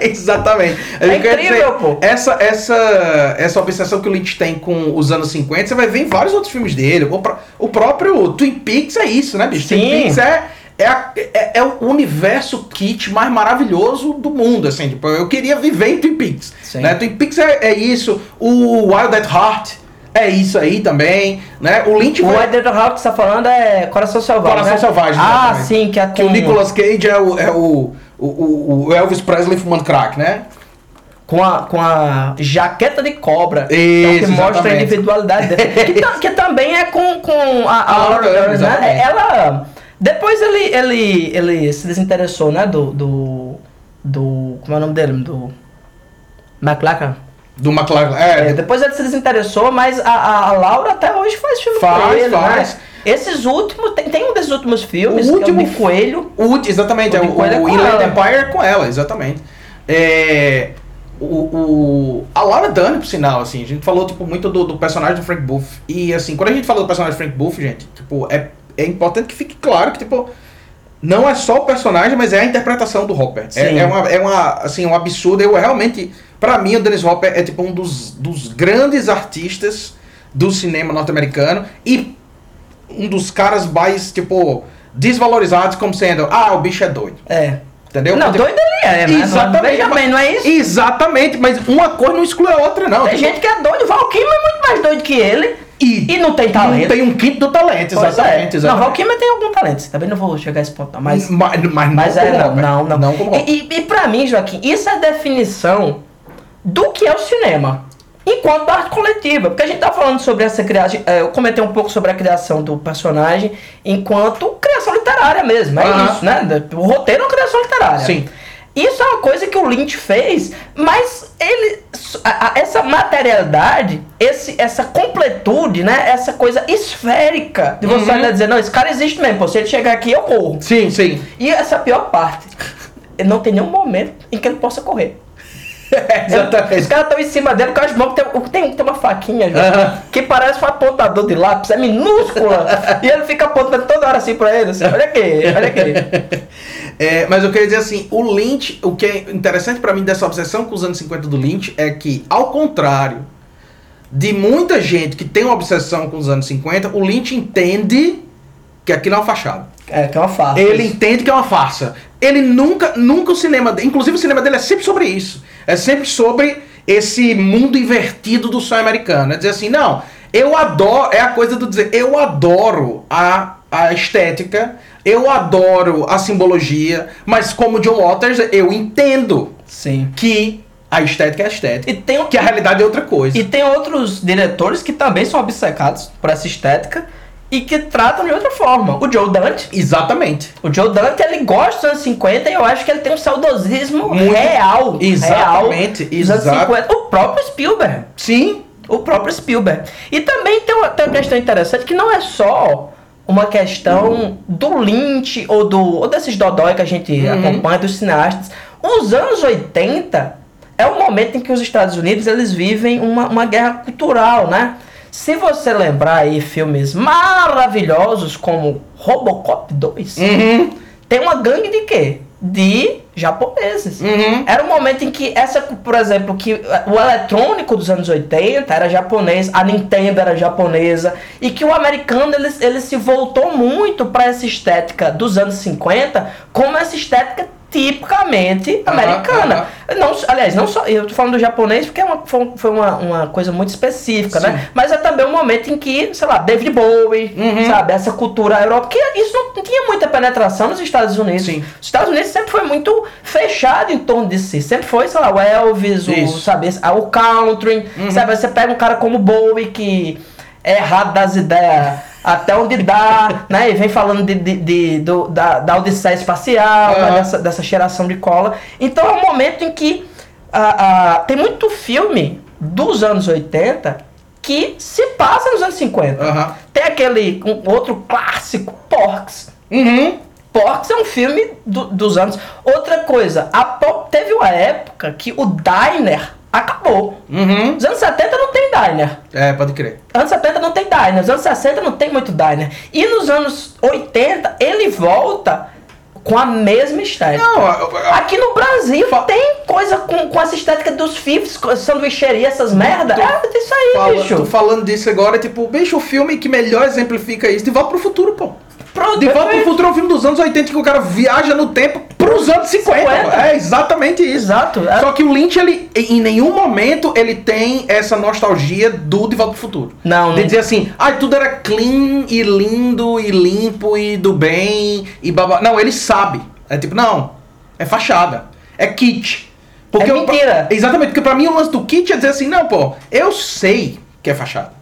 É, exatamente. É incrível, pô. Essa, essa, essa obsessão que o Lynch tem com os anos 50, você vai ver em vários outros filmes dele. O, pró- o próprio Twin Peaks é isso, né, bicho? Twin Sim. Peaks é, é, a- é, é o universo kit mais maravilhoso do mundo, assim. Tipo, eu queria viver em Twin Peaks. Sim. Né? Twin Peaks é, é isso. O Wild at Heart é isso aí também, né? O Lynch O vai... White Dead Rock que você tá falando é Coração Selvagem. Coração né? Selvagem, Ah, exatamente. sim, que é Que o com- Nicolas Cage é o, é o, o, o- Elvis Presley fumando crack, né? Com a, com a jaqueta de cobra. que é o que Isso, mostra a exatamente. individualidade dele. que, que também é com, com a, a A Laura Laura né? Ela. Depois ele, ele, ele se desinteressou, né? Do. do. do como é o nome dele? Do. McLachlan. Do McLaren. É, É, depois ele se desinteressou, mas a, a, a Laura até hoje faz filme Faz, com ele, faz. né? Esses últimos, tem, tem um desses últimos filmes, O que último é o Coelho. O, exatamente, O é o, Coelho é o Inland. Empire é com ela, exatamente. É, o, o, a Laura Dern, por sinal, assim, a gente falou tipo, muito do, do personagem do Frank Buff. E assim, quando a gente falou do personagem do Frank Buff, gente, tipo, é, é importante que fique claro que, tipo, não é só o personagem, mas é a interpretação do Hopper. É, é, uma, é uma, assim, um absurdo. Eu realmente, pra mim, o Dennis Hopper é tipo um dos, dos grandes artistas do cinema norte-americano e um dos caras mais, tipo, desvalorizados como sendo, ah, o bicho é doido. É. Entendeu? Não, Tipo, doido ele é, né? Exatamente. Bem, não é isso? Exatamente, mas uma coisa não exclui a outra, não. Tem Tipo, gente que é doido, o Val Kilmer é muito mais doido que ele e, e não tem não talento. tem um quinto do talento, exatamente. é. Não, exatamente. Val Kilmer tem algum talento. Também não vou chegar a esse ponto, não, mas... mas, mas, Mas não é, não, não, não. Não e, e, e pra mim, Joaquim, isso é a definição do que é o cinema. Enquanto arte coletiva. Porque a gente tá falando sobre essa criação. Eu comentei um pouco sobre a criação do personagem enquanto criação literária mesmo. É isso, né? O roteiro é uma criação literária. Sim. Isso é uma coisa que o Lynch fez, mas ele. a- a- essa materialidade, esse, essa completude, né? Essa coisa esférica de você Uhum. dizer, não, esse cara existe mesmo. pô, Se ele chegar aqui, eu corro. Sim, sim. E essa é a pior parte. Não tem nenhum momento em que ele possa correr. exatamente. Os caras estão em cima dele com as mãos que tem, tem, tem uma faquinha, que parece um apontador de lápis, é minúscula. e ele fica apontando toda hora assim pra eles. Olha aqui, olha aqui. É, mas eu queria dizer assim, o Lynch, o que é interessante pra mim dessa obsessão com os anos 50 do Lynch é que, ao contrário de muita gente que tem uma obsessão com os anos 50, o Lynch entende que aquilo é uma fachada. É, que é uma farsa. Ele entende que é uma farsa. Ele nunca, nunca o cinema, inclusive o cinema dele é sempre sobre isso. É sempre sobre esse mundo invertido do sonho americano. É dizer assim, não, Eu adoro, é a coisa do dizer, eu adoro a, a estética, eu adoro a simbologia, mas como John Waters, eu entendo Sim. que a estética é a estética. E tem, que a realidade é outra coisa. e tem outros diretores que também são obcecados por essa estética e que tratam de outra forma. O Joe Dante. Exatamente. O Joe Dante, ele gosta dos anos 50 e eu acho que ele tem um saudosismo Muito- real. Exatamente, real dos anos exato. 50. O próprio Spielberg. Sim. O próprio Spielberg. E também tem uma, tem uma questão interessante que não é só uma questão do Lynch ou, do, ou desses dodói que a gente Uhum. acompanha, dos cineastas. Os anos 80 é o momento em que os Estados Unidos eles vivem uma, uma guerra cultural, né? Se você lembrar aí filmes maravilhosos como Robocop 2, Uhum. tem uma gangue de quê? De japoneses. Uhum. Era um momento em que essa, por exemplo, que o eletrônico dos anos 80 era japonês, a Nintendo era japonesa, e que o americano ele, ele se voltou muito para essa estética dos anos 50 como essa estética tipicamente americana. Não, aliás, não só. Eu tô falando do japonês porque é uma, foi uma, uma coisa muito específica, né? Mas é também um momento em que, sei lá, David Bowie, Uhum. sabe, essa cultura europeia, que isso não tinha muita penetração nos Estados Unidos. Sim. Os Estados Unidos sempre foi muito fechado em torno de si. Sempre foi, sei lá, o Elvis, o, Isso. Uhum. sabe, ah, o country, sabe? Você pega um cara como Bowie que é errado das ideias até onde dá, né? E vem falando de, de- de- do- da, da Odisseia Espacial, né? Aham. dessa, dessa geração de cola. Então é um momento em que ah, ah, tem muito filme dos anos 80 que se passa nos anos 50. Aham. Tem aquele um outro clássico, Porks. Uhum. Porks é um filme do- dos anos. Outra coisa, a teve uma época que o Diner acabou. Uhum. Nos anos 70 não tem Diner. É, pode crer. Anos 70 não tem Diner. Nos anos 60 não tem muito Diner. E nos anos 80 ele volta com a mesma estética. Não, a- a- Aqui no Brasil tem coisa com, com essa estética dos fifs, sanduicheria, essas merda. Tô É isso aí, Fala, bicho. tô falando disso agora, tipo, bicho, o filme que melhor exemplifica isso, De Volta pro Futuro, pô. Pronto, De Volta pro. Futuro é um filme dos anos 80 que o cara viaja no tempo pros anos 50. 50. pô. É exatamente isso. Exato. É- Só que o Lynch, ele, em nenhum momento, ele tem essa nostalgia do De Volta pro Futuro. Não, De não. dizer assim, ah, tudo era clean e lindo e limpo e do bem e babá. Não, ele sabe. É tipo, não, é fachada. É kit. É o- mentira. exatamente, porque pra mim o lance do kit é dizer assim, não, pô, eu sei que é fachada.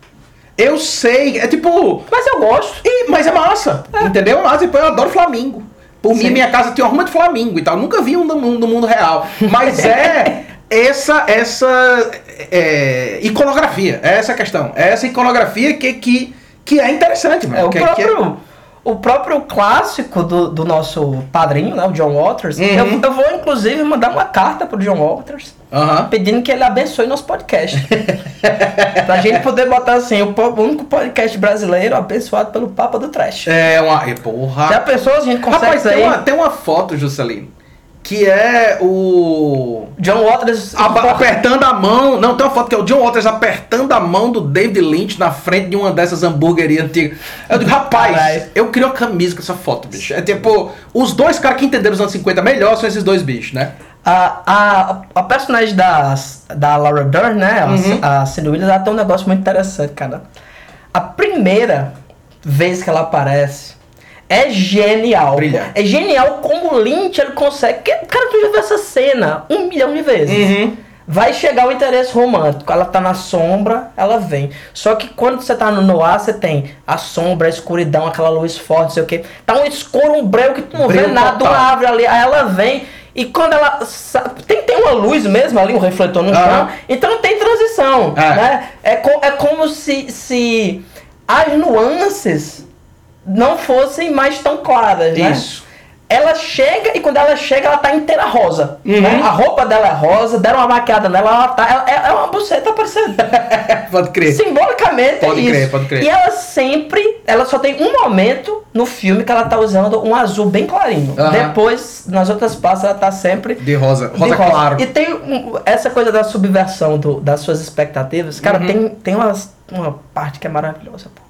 Eu sei, é tipo. Mas eu gosto. Ih, mas é massa, entendeu? Mas tipo, eu adoro Flamingo. Por mim, Sim. minha casa tinha uma ruma de Flamingo e tal. Nunca vi um no mundo, no mundo real. Mas é essa essa é, iconografia. É essa a questão. É essa iconografia que, que, que é interessante, mano. É, o, que, que próprio, o próprio clássico do, do nosso padrinho, né, o John Waters, Uhum. eu, eu vou inclusive mandar uma carta pro John Waters Aham. pedindo que ele abençoe nosso podcast. pra gente poder botar assim, o, o único podcast brasileiro abençoado pelo Papa do Trash. É uma. Porra. Já pensou a gente consegue Rapaz, tem aí? uma, tem uma foto, Juscelino, que é o. John Waters apertando a mão. Não, tem uma foto que é o John Waters apertando a mão do David Lynch na frente de uma dessas hambúrguerias antigas. Eu digo, rapaz, eu queria uma camisa com essa foto, bicho. É tipo, os dois caras que entenderam os anos 50 melhor são esses dois bichos, né? A, a, a personagem da, da Laura Dern, né? a- Uhum. A, Cindy Williams, ela tem um negócio muito interessante, cara. A primeira vez que ela aparece é genial. Brilhante. É genial como o Lynch ele consegue. Cara, tu já viu essa cena um milhão de vezes. Uhum. Vai chegar o interesse romântico. Ela tá na sombra, ela vem. Só que quando você tá no noir, você tem a sombra, a escuridão, aquela luz forte, não sei o que. Tá um escuro, um breu que tu não vê Breu nada, total. uma árvore ali. Aí ela vem. E quando ela. Tem, tem uma luz mesmo ali, um refletor no chão. Aham. Então não tem transição. É. Né? É, co- é como se, se as nuances não fossem mais tão claras. Né? Isso. Ela chega e quando ela chega, ela tá inteira rosa. Uhum. né? A roupa dela é rosa, deram uma maquiada nela, ela tá. Ela, é é uma buceta parecendo. Pode crer. Simbolicamente Pode é isso. crer, pode crer. E ela sempre. Ela só tem um momento no filme que ela tá usando um azul bem clarinho. Aham. Depois, nas outras partes, ela tá sempre. De rosa. de Rosa, claro. E tem um- essa coisa da subversão do- das suas expectativas. Cara, Uhum. tem, tem umas- uma parte que é maravilhosa, pô.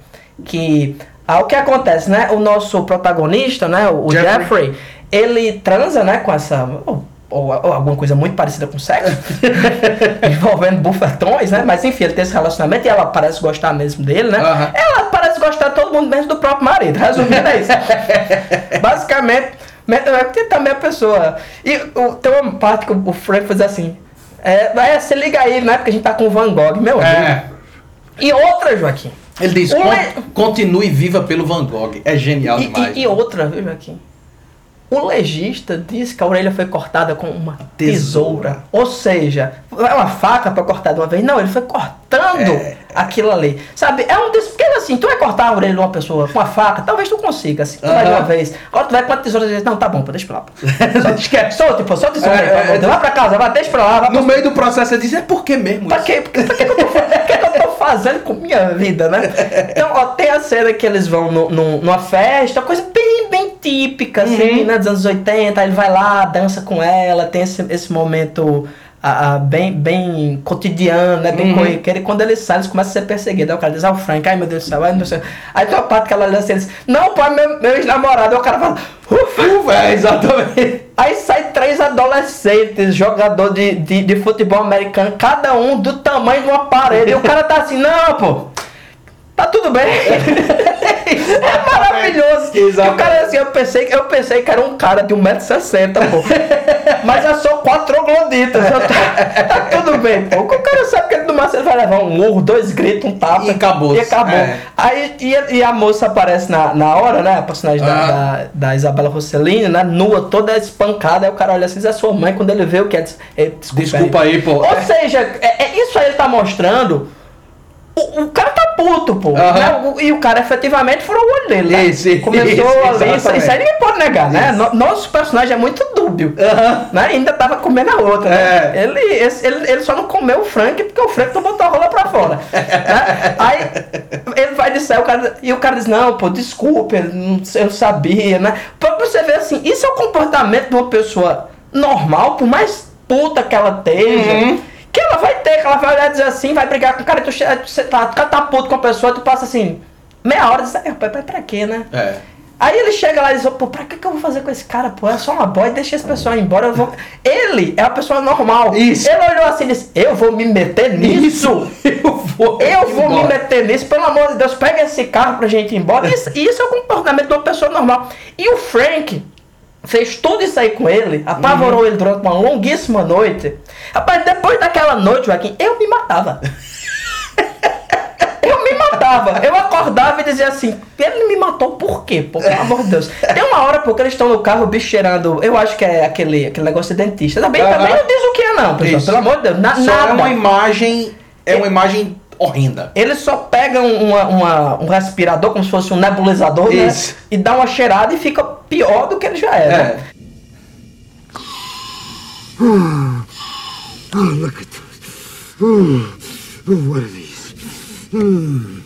Que. Ah, o que acontece, né? O nosso protagonista, né? O, Jeffrey. Jeffrey. ele transa, né, com essa. ou, ou alguma coisa muito parecida com sexo, envolvendo bufetões, né? Mas enfim, ele tem esse relacionamento e ela parece gostar mesmo dele, né? Ela parece gostar de todo mundo, menos do próprio marido. Resumindo, é isso. Basicamente, me- é porque também a pessoa. E o- tem uma parte que o Frank faz assim. É, é, você liga aí, né? Porque a gente tá com o Van Gogh, meu amigo. É. E outra, Joaquim. Ele diz, "Con- le- continue viva pelo Van Gogh. É genial E, demais. e- e outra, viu, Joaquim? O legista disse que a orelha foi cortada com uma tesoura. Tesoura. Ou seja, é uma faca para cortar de uma vez. Não, ele foi cortando É. aquilo ali. Sabe? É um desses. Porque assim, tu vai cortar a orelha de uma pessoa com uma faca, talvez tu consiga, assim, tu vai de uma vez. Agora tu vai com uma tesoura e diz, não, tá bom, pô, deixa pra lá. Só esquece, solta, pô, solta isso É, aí, é, é. vai pra casa, vai, deixa pra lá, vai pra No meio do processo ele diz, é por que mesmo Pra quê? Pra que, que, eu tô, que que eu tô fazendo com minha vida, né? Então, ó, tem a cena que eles vão no, no- numa festa, coisa bem, bem típica, assim, né? Dos anos 80, aí ele vai lá, dança com ela, tem esse, esse momento ah, ah, bem, bem cotidiano, né? Bem corriqueiro. E quando ele sai, eles começam a ser perseguidos. Aí o cara diz, ah, o Frank, ai meu Deus do céu, ai meu Deus do céu. Aí tem uma parte que ela olha assim, diz, não, pô, é meu, meu ex-namorado. Aí o cara fala, ufa, Ufa, é, exatamente. Aí sai três adolescentes, jogador de, de, de futebol americano, cada um do tamanho de uma parede. E o cara tá assim, não, pô, tá tudo bem. é maravilhoso. E o cara assim, eu pensei, eu pensei que era um cara de 1,60m, pô. Mas é só quatro trogloditas. Eu Tá, tá tudo bem, pô. O cara sabe que no máximo ele vai levar um murro, dois gritos, um tapa. E acabou-se. E acabou. É. Aí e, a- e a moça aparece na, na hora, né? A personagem da- Ah. da, da Isabela Rossellini, né? Nua, toda espancada. Aí o cara olha assim, diz, é sua mãe, quando ele vê o que é. "É, desculpa, Desculpa aí, pô. Ou seja, é, é isso aí ele tá mostrando. O, o cara tá puto, pô. Aham. né? O- e o cara efetivamente furou o olho dele. Né? Isso, isso, Começou isso, ali. Isso, isso aí ninguém pode negar, né? No- nosso personagem é muito dúbio. Né? Ainda tava comendo a outra. né? É. Ele, esse- ele, ele só não comeu o Frank porque o Frank não botou a rola pra fora. né? Aí ele vai dizer, o cara, e o cara diz, não, pô, desculpe, eu não, eu sabia, né? Pra você ver assim, isso é o comportamento de uma pessoa normal, por mais puta que ela esteja. Que ela vai ter, que ela vai olhar e dizer assim, vai brigar com o cara, tu, você tá, cara tá puto com a pessoa, tu passa assim, meia hora diz, "Ai, rapaz, pra, pra quê, né? É. Aí ele chega lá e diz, pô, pra que, que eu vou fazer com esse cara? Pô, é só uma boy, deixa esse pessoal ir embora. Eu vou... Ele é uma pessoa normal. Isso. Ele olhou assim e disse, eu vou me meter nisso. Eu vou, Eu vou me meter nisso, pelo amor de Deus, pega esse carro pra gente ir embora. Isso, isso é o comportamento de uma pessoa normal. E o Frank fez tudo isso aí com ele, apavorou Uhum. ele durante uma longuíssima noite. Rapaz, depois daquela noite, Joaquim, eu me matava. Eu me matava. Eu acordava e dizia assim, ele me matou por quê? Pô, pelo amor de Deus. Tem uma hora porque eles estão no carro, o bicho cheirando, eu acho que é aquele, aquele negócio de dentista. Também, Aham. também não diz o que é não, pessoal. Isso. Pelo amor de Deus. Na, Só nada. é uma imagem. É uma imagem horrenda. Ele só pega um, uma- uma- um respirador, como se fosse um nebulizador, né? Isso. E dá uma cheirada e fica pior do que ele já era. É. Oh, look at those. Oh, oh, what are these? Hmm.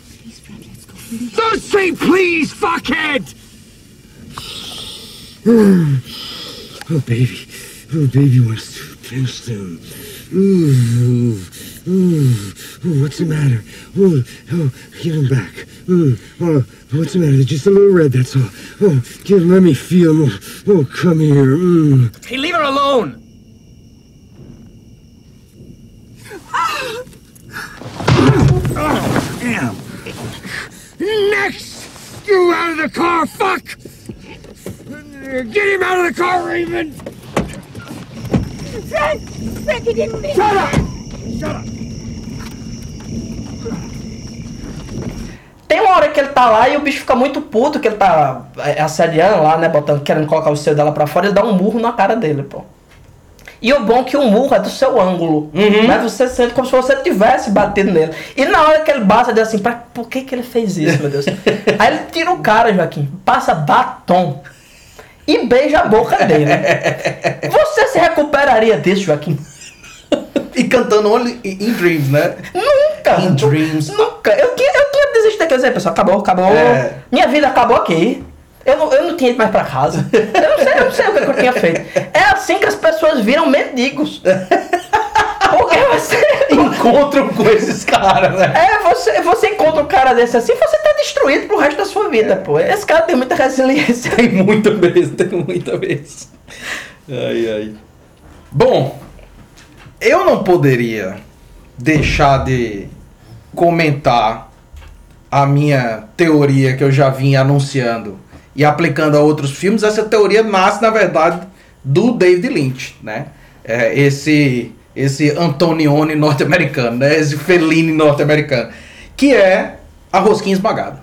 Don't say please, fuckhead! Oh, baby. Oh, baby wants to finish soon. Ooh, ooh, ooh, what's the matter? Oh, oh, give him back. Ooh, oh, what's the matter? They're just a little red, that's all. Oh, give, let me feel them. Oh, oh come here. Mm. Hey, leave her alone! Damn. Next! You out of the car, fuck! Get him out of the car, Raven! Frank! Frank, he didn't mean Shut up! Tem uma hora que ele tá lá e o bicho fica muito puto, que ele tá é, assediando lá, né? Botando, querendo colocar o seu dela pra fora, ele dá um murro na cara dele, pô. E o bom é que o murro é do seu ângulo. Né? Você sente como se você tivesse batido nele. E na hora que ele bate, ele diz assim, pra, por que, que ele fez isso, meu Deus? Aí ele tira o cara, Joaquim, passa batom e beija a boca dele. Você se recuperaria disso, Joaquim? E cantando Only in Dreams, né? Nunca! In dreams. Nunca! Eu tinha, eu tinha desistido daquele dizer, pessoal, acabou, acabou. É. Minha vida acabou aqui. Eu não, eu não tinha ido mais pra casa. Eu não sei, eu não sei o que, eu tinha feito. É assim que as pessoas viram mendigos. Porque você. Encontram com esses caras, né? É, você, você encontra um cara desse assim, você tá destruído pro resto da sua vida, pô. Esse cara tem muita resiliência. Tem muita vez, tem muita vez. Ai, ai. Bom, eu não poderia deixar de comentar a minha teoria que eu já vim anunciando e aplicando a outros filmes. Essa teoria nasce, na verdade, do David Lynch, né? É, esse esse Antonioni norte-americano, né? Esse Fellini norte-americano, que é a rosquinha esmagada.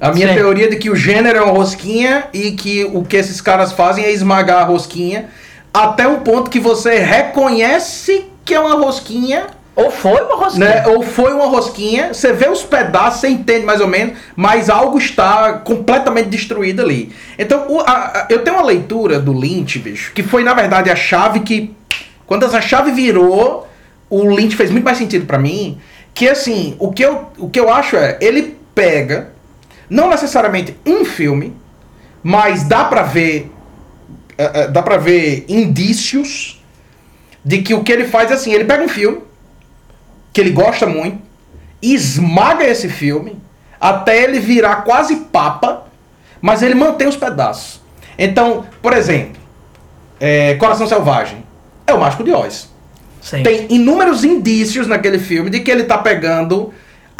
A minha Sim. teoria de que o gênero é uma rosquinha e que o que esses caras fazem é esmagar a rosquinha até um ponto que você reconhece que é uma rosquinha, Ou foi uma rosquinha. né? Ou foi uma rosquinha, você vê os pedaços, você entende mais ou menos, mas algo está completamente destruído ali. Então, o- a- a- eu tenho uma leitura do Lynch, bicho, que foi na verdade a chave que. Quando essa chave virou, o Lynch fez muito mais sentido pra mim. Que assim, o que, eu, o que eu acho é, ele pega, não necessariamente um filme, mas dá pra ver. Eh, eh, dá pra ver indícios de que o que ele faz é assim, ele pega um filme que ele gosta muito, esmaga esse filme até ele virar quase papa, mas ele mantém os pedaços. Então, por exemplo, é, Coração Selvagem é o Mágico de Oz. Sim. Tem inúmeros indícios naquele filme de que ele tá pegando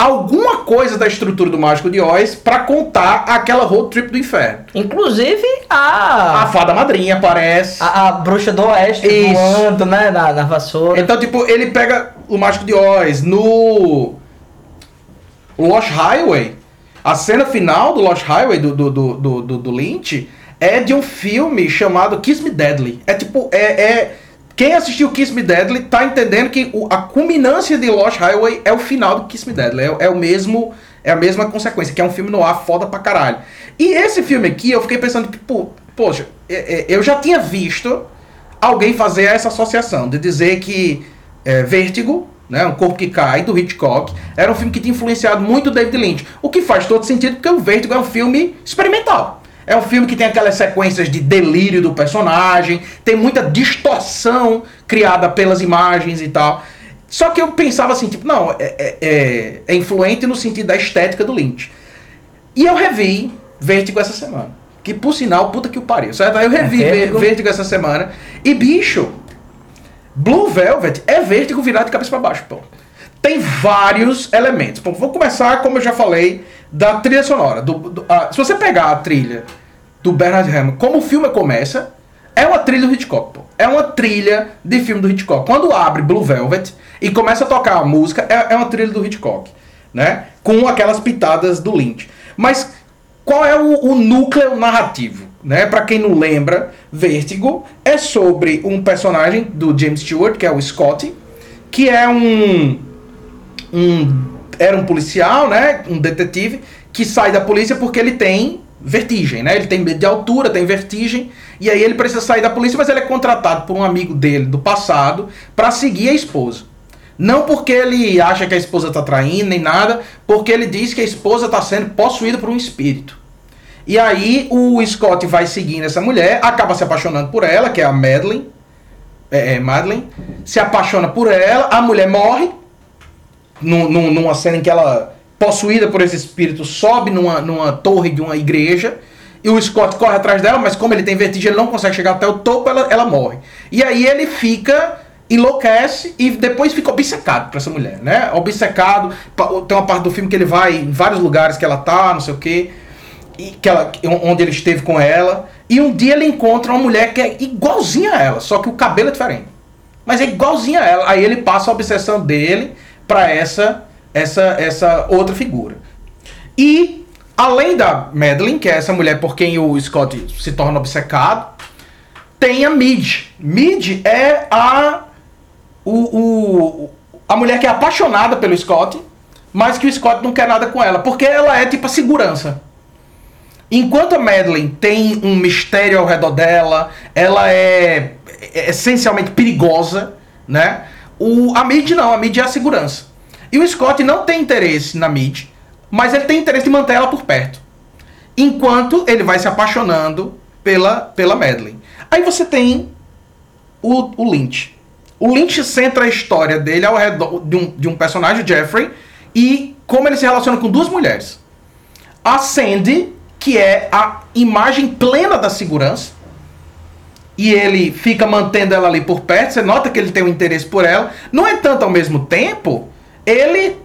alguma coisa da estrutura do Mágico de Oz pra contar aquela road trip do inferno. Inclusive A a, fada madrinha aparece. a, a bruxa do oeste Isso. voando, né? Na, na vassoura. Então, tipo, ele pega o Mágico de Oz no Lost Highway. A cena final do Lost Highway do, do, do, do, do- do Lynch é de um filme chamado Kiss Me Deadly. É tipo, é. é- quem assistiu Kiss Me Deadly tá entendendo que o- a culminância de Lost Highway é o final do Kiss Me Deadly. É, é o mesmo. É a mesma consequência, que é um filme no ar foda pra caralho. E esse filme aqui, eu fiquei pensando que, pô, poxa, é- é- eu já tinha visto alguém fazer essa associação de dizer que é, Vértigo, né, Um Corpo que Cai, do Hitchcock, era um filme que tinha influenciado muito David Lynch. O que faz todo sentido, porque o Vértigo é um filme experimental. É um filme que tem aquelas sequências de delírio do personagem, tem muita distorção criada pelas imagens e tal. Só que eu pensava assim, tipo, não, é, é- é- é influente no sentido da estética do Lynch. E eu revi Vértigo essa semana. Que por sinal, puta que o pariu, certo? Aí eu revi É? Vértigo essa semana. E bicho, Blue Velvet é Vértigo virado de cabeça pra baixo, pô. Tem vários elementos. Bom, vou começar, como eu já falei, da trilha sonora. Do, do- a- se você pegar a trilha do Bernard Herrmann, como o filme começa, é uma trilha do Hitchcock, pô. É uma trilha de filme do Hitchcock. Quando abre Blue Velvet e começa a tocar a música, é, é uma trilha do Hitchcock, né? Com aquelas pitadas do Lynch. Mas qual é o, o núcleo narrativo? Né? Para quem não lembra, Vértigo é sobre um personagem do James Stewart, que é o Scotty, que é um, um era um policial, né, um detetive que sai da polícia porque ele tem vertigem, né? Ele tem medo de altura, tem vertigem, e aí ele precisa sair da polícia, mas ele é contratado por um amigo dele do passado para seguir a esposa. Não porque ele acha que a esposa tá traindo nem nada, porque ele diz que a esposa tá sendo possuída por um espírito. E aí o Scott vai seguindo essa mulher, acaba se apaixonando por ela, que é a Madeline. É, é Madeline. Se apaixona por ela, a mulher morre. Num, num- numa cena em que ela, possuída por esse espírito, sobe numa, numa torre de uma igreja. E o Scott corre atrás dela, mas como ele tem vertigem, ele não consegue chegar até o topo, ela, ela morre. E aí ele fica, enlouquece e depois fica obcecado por essa mulher, né? Obcecado. Tem uma parte do filme que ele vai em vários lugares que ela tá, não sei o quê e que ela, onde ele esteve com ela. E um dia ele encontra uma mulher que é igualzinha a ela, só que o cabelo é diferente. Mas é igualzinha a ela. Aí ele passa a obsessão dele para essa, essa, essa outra figura. E além da Madeline, que é essa mulher por quem o Scott se torna obcecado, tem a Mid. Mid é a o, o- a mulher que é apaixonada pelo Scott, mas que o Scott não quer nada com ela, porque ela é tipo a segurança. Enquanto a Madeline tem um mistério ao redor dela, ela é, é essencialmente perigosa, né? O, a Mid não, a Mid é a segurança. E o Scott não tem interesse na Mid, mas ele tem interesse em manter ela por perto. Enquanto ele vai se apaixonando pela, pela Madeline. Aí você tem o, o Lynch. O Lynch centra a história dele ao redor de um, de um personagem, Jeffrey, e como ele se relaciona com duas mulheres. A Sandy, que é a imagem plena da segurança, e ele fica mantendo ela ali por perto, você nota que ele tem um interesse por ela. No entanto, ao mesmo tempo, ele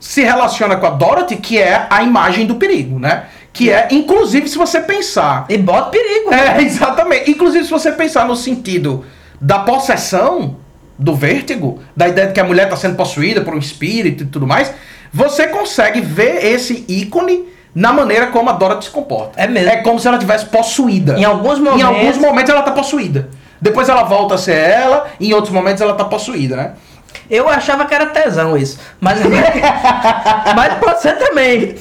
se relaciona com a Dorothy, que é a imagem do perigo, né? Que é, inclusive, se você pensar. E bota perigo. É, exatamente. Inclusive, se você pensar no sentido da possessão, do vértigo, da ideia de que a mulher está sendo possuída por um espírito e tudo mais, você consegue ver esse ícone na maneira como a Dorothy se comporta. É mesmo. É como se ela tivesse possuída. Em alguns Em momentos- alguns momentos ela tá possuída. Depois ela volta a ser ela, e em outros momentos ela tá possuída, né? Eu achava que era tesão isso. Mas, mas pode ser também.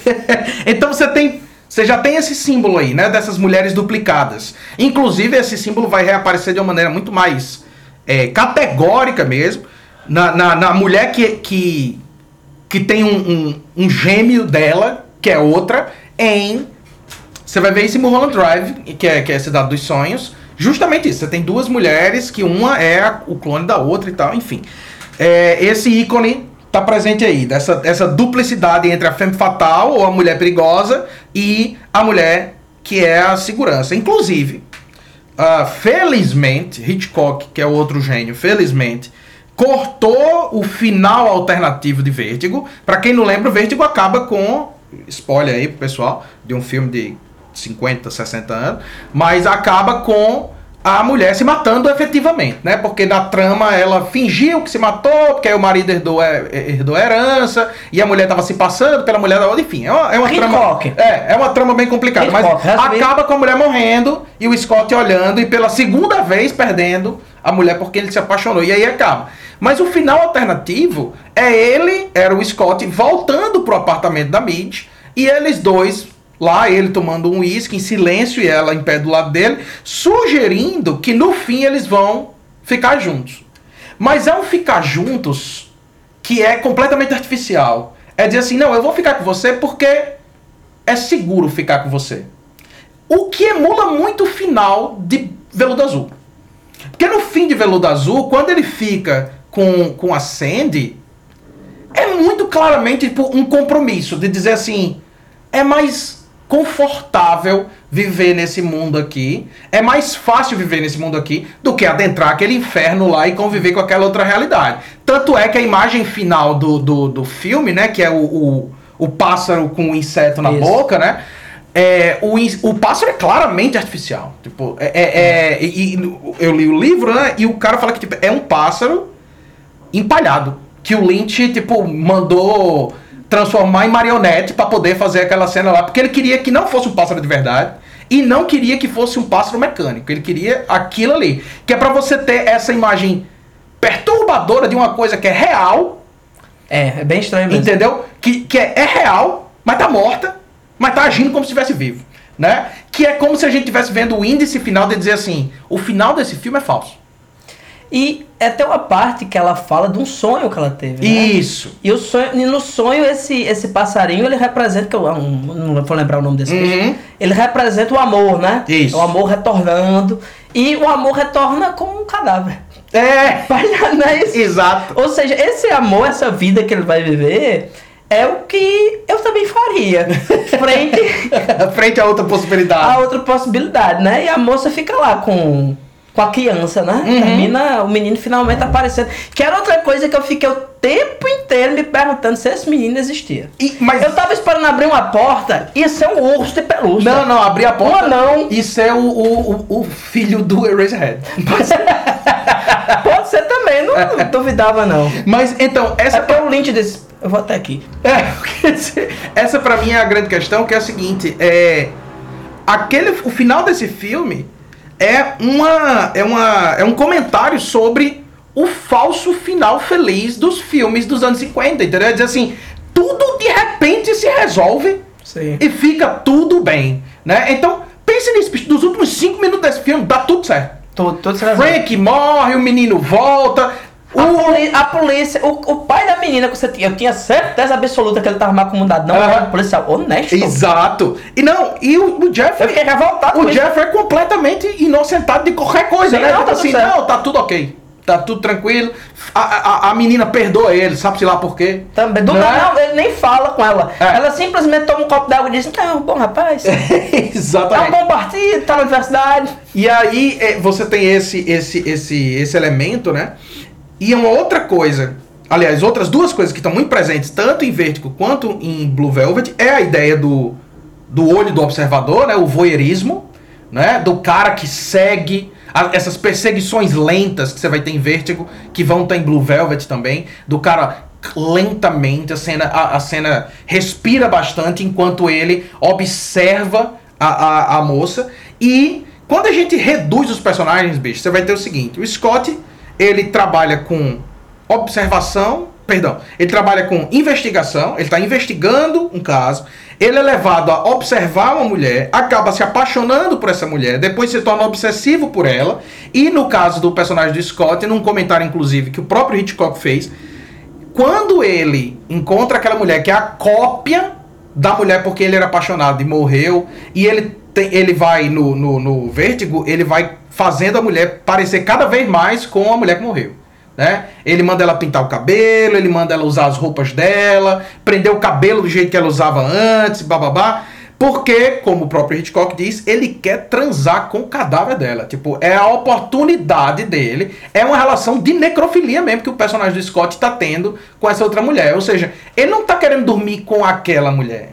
então você tem. Você já tem esse símbolo aí, né? Dessas mulheres duplicadas. Inclusive, esse símbolo vai reaparecer de uma maneira muito mais é, categórica mesmo. Na, na, na mulher que, que, que tem um, um, um gêmeo dela, que é outra, em. Você vai ver isso em Mulholland Drive, que é, que é a Cidade dos Sonhos. Justamente isso. Você tem duas mulheres, que uma é a- o clone da outra e tal, enfim. É, esse ícone tá presente aí, dessa, essa duplicidade entre a femme fatal, ou a mulher perigosa, e a mulher que é a segurança. Inclusive, ah, felizmente, Hitchcock, que é outro gênio, felizmente, cortou o final alternativo de Vértigo. Pra quem não lembra, o Vértigo acaba com. Spoiler aí pro pessoal, de um filme de 50, 60 anos, mas acaba com a mulher se matando efetivamente, né? Porque na trama ela fingiu que se matou, porque aí o marido herdou, é, herdou a herança, e a mulher tava se passando pela mulher da outra, enfim, é uma, é uma trama. É, é uma trama bem complicada, Hitchcock, mas acaba com a mulher morrendo e o Scott olhando e pela segunda vez perdendo a mulher porque ele se apaixonou. E aí acaba. Mas o final alternativo é ele, era o Scott, voltando pro apartamento da Midge e eles dois lá, ele tomando um uísque em silêncio e ela em pé do lado dele, sugerindo que no fim eles vão ficar juntos. Mas é um ficar juntos que é completamente artificial. É dizer assim, não, eu vou ficar com você porque é seguro ficar com você. O que emula muito o final de Veludo Azul. Porque no fim de Veludo Azul, quando ele fica com, com a Sandy, é muito claramente tipo, um compromisso de dizer assim: é mais confortável viver nesse mundo aqui, é mais fácil viver nesse mundo aqui do que adentrar aquele inferno lá e conviver com aquela outra realidade. Tanto é que a imagem final do, do, do filme, né, que é o, o, o pássaro com o inseto na Isso. boca, né? É, o, o pássaro é claramente artificial. Tipo, é, é- é- e- e eu li o livro, né? E o cara fala que tipo, é um pássaro empalhado. Que o Lynch, tipo, mandou transformar em marionete pra poder fazer aquela cena lá. Porque ele queria que não fosse um pássaro de verdade. E não queria que fosse um pássaro mecânico. Ele queria aquilo ali. Que é pra você ter essa imagem perturbadora de uma coisa que é real, É, é bem estranho mesmo. entendeu? Que, que é, é real, mas tá morta, mas tá agindo como se estivesse vivo. Né? Que é como se a gente estivesse vendo o índice final de dizer assim: o final desse filme é falso. E é até uma parte que ela fala de um sonho que ela teve. Né? Isso. E, o sonho, e no sonho, esse, esse passarinho, ele representa, que eu não vou lembrar o nome desse Uhum. bicho, ele representa o amor, né? Isso. O amor retornando. E o amor retorna com um cadáver. É, não é isso? exato. Ou seja, esse amor, essa vida que ele vai viver, é o que eu também faria. Frente Frente a outra possibilidade. a outra possibilidade, né? E a moça fica lá com, com a criança, né? Uhum. Termina o menino finalmente aparecendo. Que era outra coisa que eu fiquei o tempo inteiro me perguntando se esse menino existia. E- mas Eu tava esperando abrir uma porta e ser um urso de pelúcia. Não, não, abrir a porta Um anão. e ser o, o, o, o filho do Eraserhead. Pode ser também, não, não duvidava não. Mas então, essa É porque o Lynch disse, eu vou até aqui. É, essa pra mim é a grande questão, que é a seguinte, é aquele o final desse filme é uma é uma é um comentário sobre o falso final feliz dos filmes dos anos 50, entendeu? É dizer assim, tudo de repente se resolve Sim. e fica tudo bem, né? Então, pense nisso, bicho, dos últimos cinco minutos desse filme dá tudo certo. Tudo, resolve. Frank morre, o menino volta, o a polícia, o, o pai da menina que você tinha, eu tinha certeza absoluta que ele tava macumundado. Não, era um policial honesto. Exato. E não, e o, o Eu Jeffrey. fiquei revoltado O. Jeffrey é completamente inocentado de qualquer coisa, Sim, né? não, Tipo tá assim, certo. não, tá tudo ok. tá tudo tranquilo. A, a, a menina perdoa ele, sabe-se lá por quê? Também, do Não é? nada, não, ele nem fala com ela. É. Ela simplesmente toma um copo d'água e diz: Não, bom rapaz. É um Exatamente. bom partido, tá na universidade. E aí é, você tem esse, esse, esse, esse elemento, né? E uma outra coisa, aliás, outras duas coisas que estão muito presentes, tanto em Vertigo quanto em Blue Velvet, é a ideia do, do olho do observador, né? O voyeurismo, né? Do cara que segue essas perseguições lentas que você vai ter em Vertigo, que vão estar em Blue Velvet também, do cara lentamente, a cena, a, a cena respira bastante enquanto ele observa a, a, a moça. E quando a gente reduz os personagens, bicho, você vai ter o seguinte: o Scott ele trabalha com observação, perdão, ele trabalha com investigação, ele está investigando um caso, ele é levado a observar uma mulher, acaba se apaixonando por essa mulher, depois se torna obsessivo por ela, e no caso do personagem do Scott, num comentário inclusive que o próprio Hitchcock fez, quando ele encontra aquela mulher que é a cópia da mulher porque ele era apaixonado e morreu, e ele, tem, ele vai no, no, no vértigo, ele vai fazendo a mulher parecer cada vez mais com a mulher que morreu. Né? Ele manda ela pintar o cabelo, ele manda ela usar as roupas dela, prender o cabelo do jeito que ela usava antes, bababá. Porque, como o próprio Hitchcock diz, ele quer transar com o cadáver dela. Tipo, é a oportunidade dele. É uma relação de necrofilia mesmo que o personagem do Scott tá tendo com essa outra mulher. Ou seja, ele não tá querendo dormir com aquela mulher.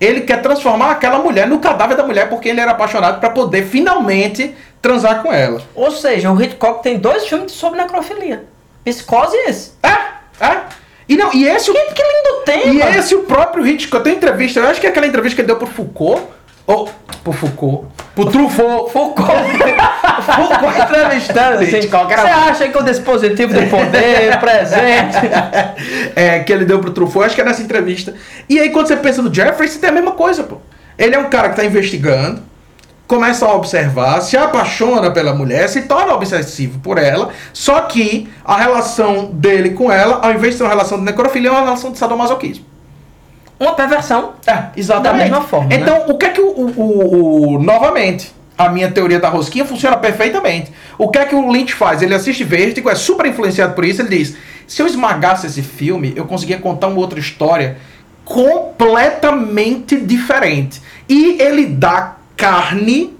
Ele quer transformar aquela mulher no cadáver da mulher porque ele era apaixonado para poder finalmente transar com ela. Ou seja, o Hitchcock tem dois filmes sobre necrofilia: Psicose e esse. É, é. E não, e esse o Que, que lindo tema! E esse o próprio Hitchcock tem entrevista, eu acho que é aquela entrevista que ele deu pro Foucault, ou pro Foucault, pro Truffaut. Foucault, Foucault entrevistando assim, Hitchcock era Você acha que o dispositivo do poder presente? é, que ele deu pro Truffaut, acho que é nessa entrevista. E aí quando você pensa no Jeffrey, você tem a mesma coisa, pô. Ele é um cara que tá investigando, começa a observar, se apaixona pela mulher, se torna obsessivo por ela, só que a relação dele com ela, ao invés de ser uma relação de necrofilia, é uma relação de sadomasoquismo. Uma perversão. É, exatamente. Da mesma forma, né? Então, o que é que o, o- o- o- Novamente, a minha teoria da rosquinha funciona perfeitamente. O que é que o Lynch faz? Ele assiste Vértigo, é super influenciado por isso, ele diz: se eu esmagasse esse filme, eu conseguia contar uma outra história completamente diferente. E ele dá carne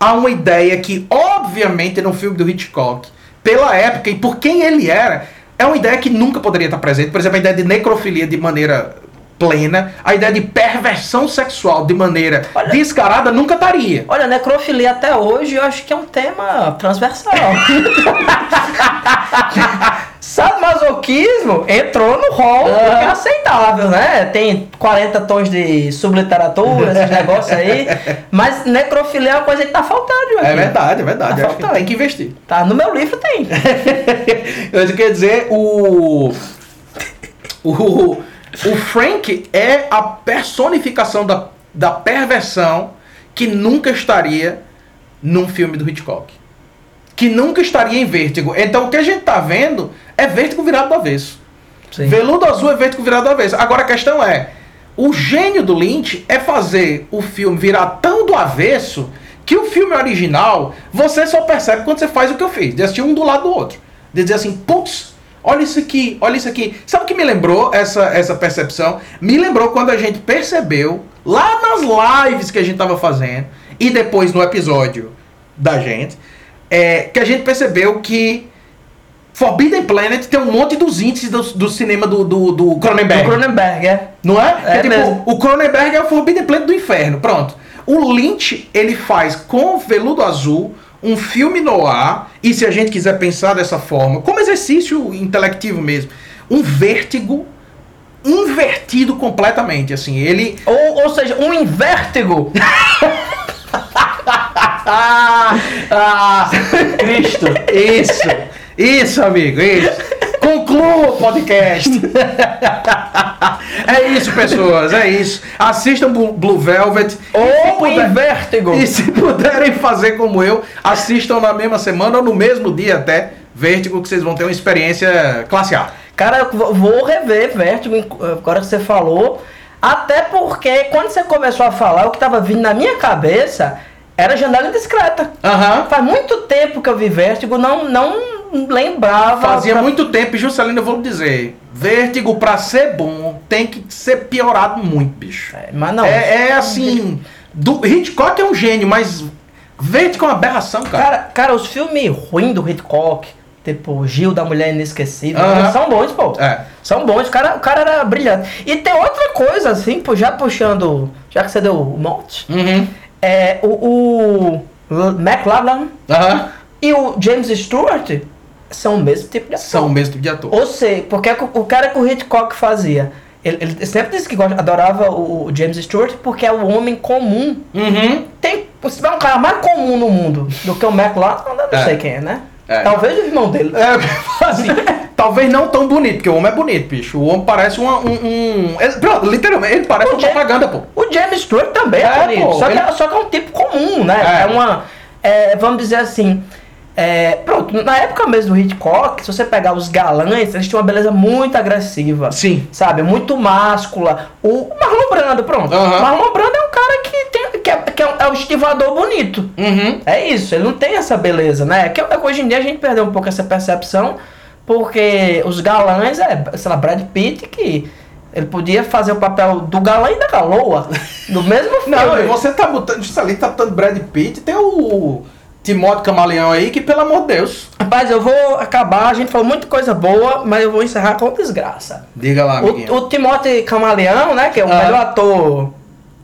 a uma ideia que, obviamente, no filme do Hitchcock, pela época e por quem ele era, é uma ideia que nunca poderia estar presente. Por exemplo, a ideia de necrofilia de maneira plena, a ideia de perversão sexual de maneira Olha- descarada nunca estaria. Olha, necrofilia até hoje eu acho que é um tema transversal. Sadomasoquismo entrou no rol é aceitável, né? Tem 40 tons de subliteratura, esses negócios aí. Mas necrofilia é uma coisa que tá faltando aqui. É verdade, é verdade. Tá que tem que investir. Tá, no meu livro tem. Eu quer dizer, o. O. O Frank é a personificação da, da perversão que nunca estaria num filme do Hitchcock. Que nunca estaria em vértigo. Então o que a gente tá vendo é vértigo virado do avesso. Sim. Veludo azul é vértigo virado do avesso. Agora a questão é: o gênio do Lynch é fazer o filme virar tão do avesso que o filme original você só percebe quando você faz o que eu fiz, de assistir um do lado do outro. De dizer assim, putz, olha isso aqui, olha isso aqui. Sabe o que me lembrou essa, essa percepção? Me lembrou quando a gente percebeu, lá nas lives que a gente tava fazendo, e depois no episódio da gente, é, que a gente percebeu que Forbidden Planet tem um monte dos índices do, do cinema do, do, do Cronenberg. Do Cronenberg, é. Não é? É tipo, mesmo. o Cronenberg é o Forbidden Planet do inferno. Pronto. O Lynch, ele faz com Veludo Azul um filme no ar, e se a gente quiser pensar dessa forma, como exercício intelectivo mesmo, um vértigo invertido completamente, assim, ele Ou, ou seja, um invértigo. ah, ah, Cristo. Isso, isso, amigo, isso. Conclua o podcast. é isso, pessoas, é isso. Assistam Blue Blue Velvet. Ou E puder- invértigo. E se puderem fazer como eu, assistam na mesma semana ou no mesmo dia até Vértigo, que vocês vão ter uma experiência classe A. Cara, eu vou- rever Vértigo em- agora que você falou. Até porque quando você começou a falar, o que tava vindo na minha cabeça era janela indiscreta. Aham. Faz muito tempo que eu vi Vértigo, não, não lembrava. Fazia pra- muito tempo, e Juscelino, eu vou lhe dizer. Vértigo, pra ser bom, tem que ser piorado muito, bicho. É, Mas não. É, é assim. Do, Hitchcock é um gênio, mas Vértigo é uma aberração, cara. Cara, cara, os filmes ruins do Hitchcock, tipo Gil da Mulher Inesquecível, Aham. são bons, pô. É. São bons, o cara, o cara era brilhante. E tem outra coisa, assim, já puxando, já que você deu o monte, Uhum. É o, o McLaren e o James Stewart são o mesmo tipo de ator. São o mesmo tipo de ator. Ou seja, porque é o cara que o Hitchcock fazia, ele, ele sempre disse que gosta- adorava o, o James Stewart porque é o homem comum. Uhum. Tem, se tiver um cara mais comum no mundo do que o McLaren, não É. sei quem é, né? É. Talvez o irmão dele. É, assim, talvez não tão bonito, porque o homem é bonito, bicho. O homem parece uma- um. um ele- pronto, literalmente, ele parece O uma James- propaganda, pô. O James Stewart também é, É, bonito, pô, só, que, ele- é- só que é um tipo comum, né? É. É, uma. é, vamos dizer assim. é, pronto, na época mesmo do Hitchcock, se você pegar os galãs, eles tinham uma beleza muito agressiva. Sim. Sabe? Muito máscula. O Marlon Brando, pronto. Marlon Brando é um cara que, tem, que, é, que é um- é estivador bonito. Uhum. É isso, ele não tem essa beleza, né? Que, que hoje em dia a gente perdeu um pouco essa percepção, porque os galãs é, sei lá, Brad Pitt que ele podia fazer o papel do galã e da galoa no mesmo filme. Não, você tá botando. Justamente tá botando Brad Pitt, tem o Timóteo Camaleão aí, que pelo amor de Deus. Rapaz, eu vou acabar, a gente falou muita coisa boa, mas eu vou encerrar com desgraça. Diga lá, amiguinho. O, o Timóteo Camaleão, né, que é o Ah. melhor ator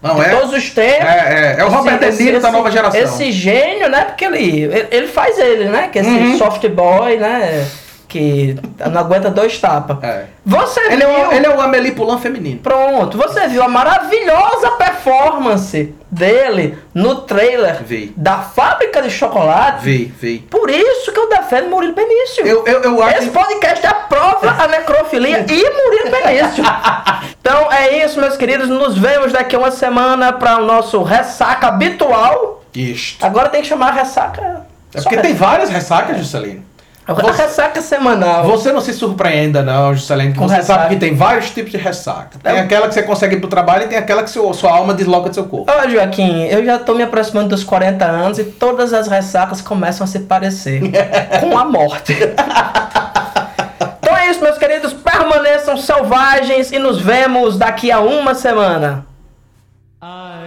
Não de é? todos os tempos. É, é, é o Robert De Niro da nova geração. Esse gênio, né? Porque ele, ele, ele faz ele, né? Que esse Uhum. soft boy, né? Que não aguenta dois tapas. É. Você Ele, viu... é o, ele é o Amélie Poulain feminino. Pronto, você viu a maravilhosa performance dele no trailer Vi. da fábrica de chocolate. Vi, vi. Por isso que eu defendo Murilo Benício. Eu, eu, eu acho. Esse podcast aprova a necrofilia e Murilo Benício. Então é isso, meus queridos. Nos vemos daqui a uma semana para o nosso ressaca habitual. Isto. Agora tem que chamar ressaca. É porque tem várias ressacas, Juscelino. A Você- ressaca semanal. Você não se surpreenda, não, Juscelino, que Com você ressaca. sabe que tem vários tipos de ressaca. Tem É. aquela que você consegue ir pro trabalho e tem aquela que seu- sua alma desloca do seu corpo. Ô Joaquim, eu já tô me aproximando dos 40 anos e todas as ressacas começam a se parecer com a morte. então é isso, meus queridos. Permaneçam selvagens e nos vemos daqui a uma semana. I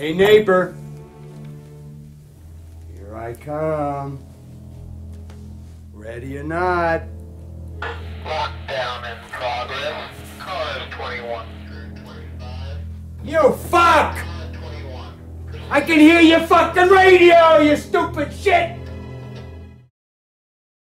Hey, neighbor. Here I come. Ready or not. Lockdown in progress. Cars 21 through 25. You fuck! I can hear your fucking radio, you stupid shit!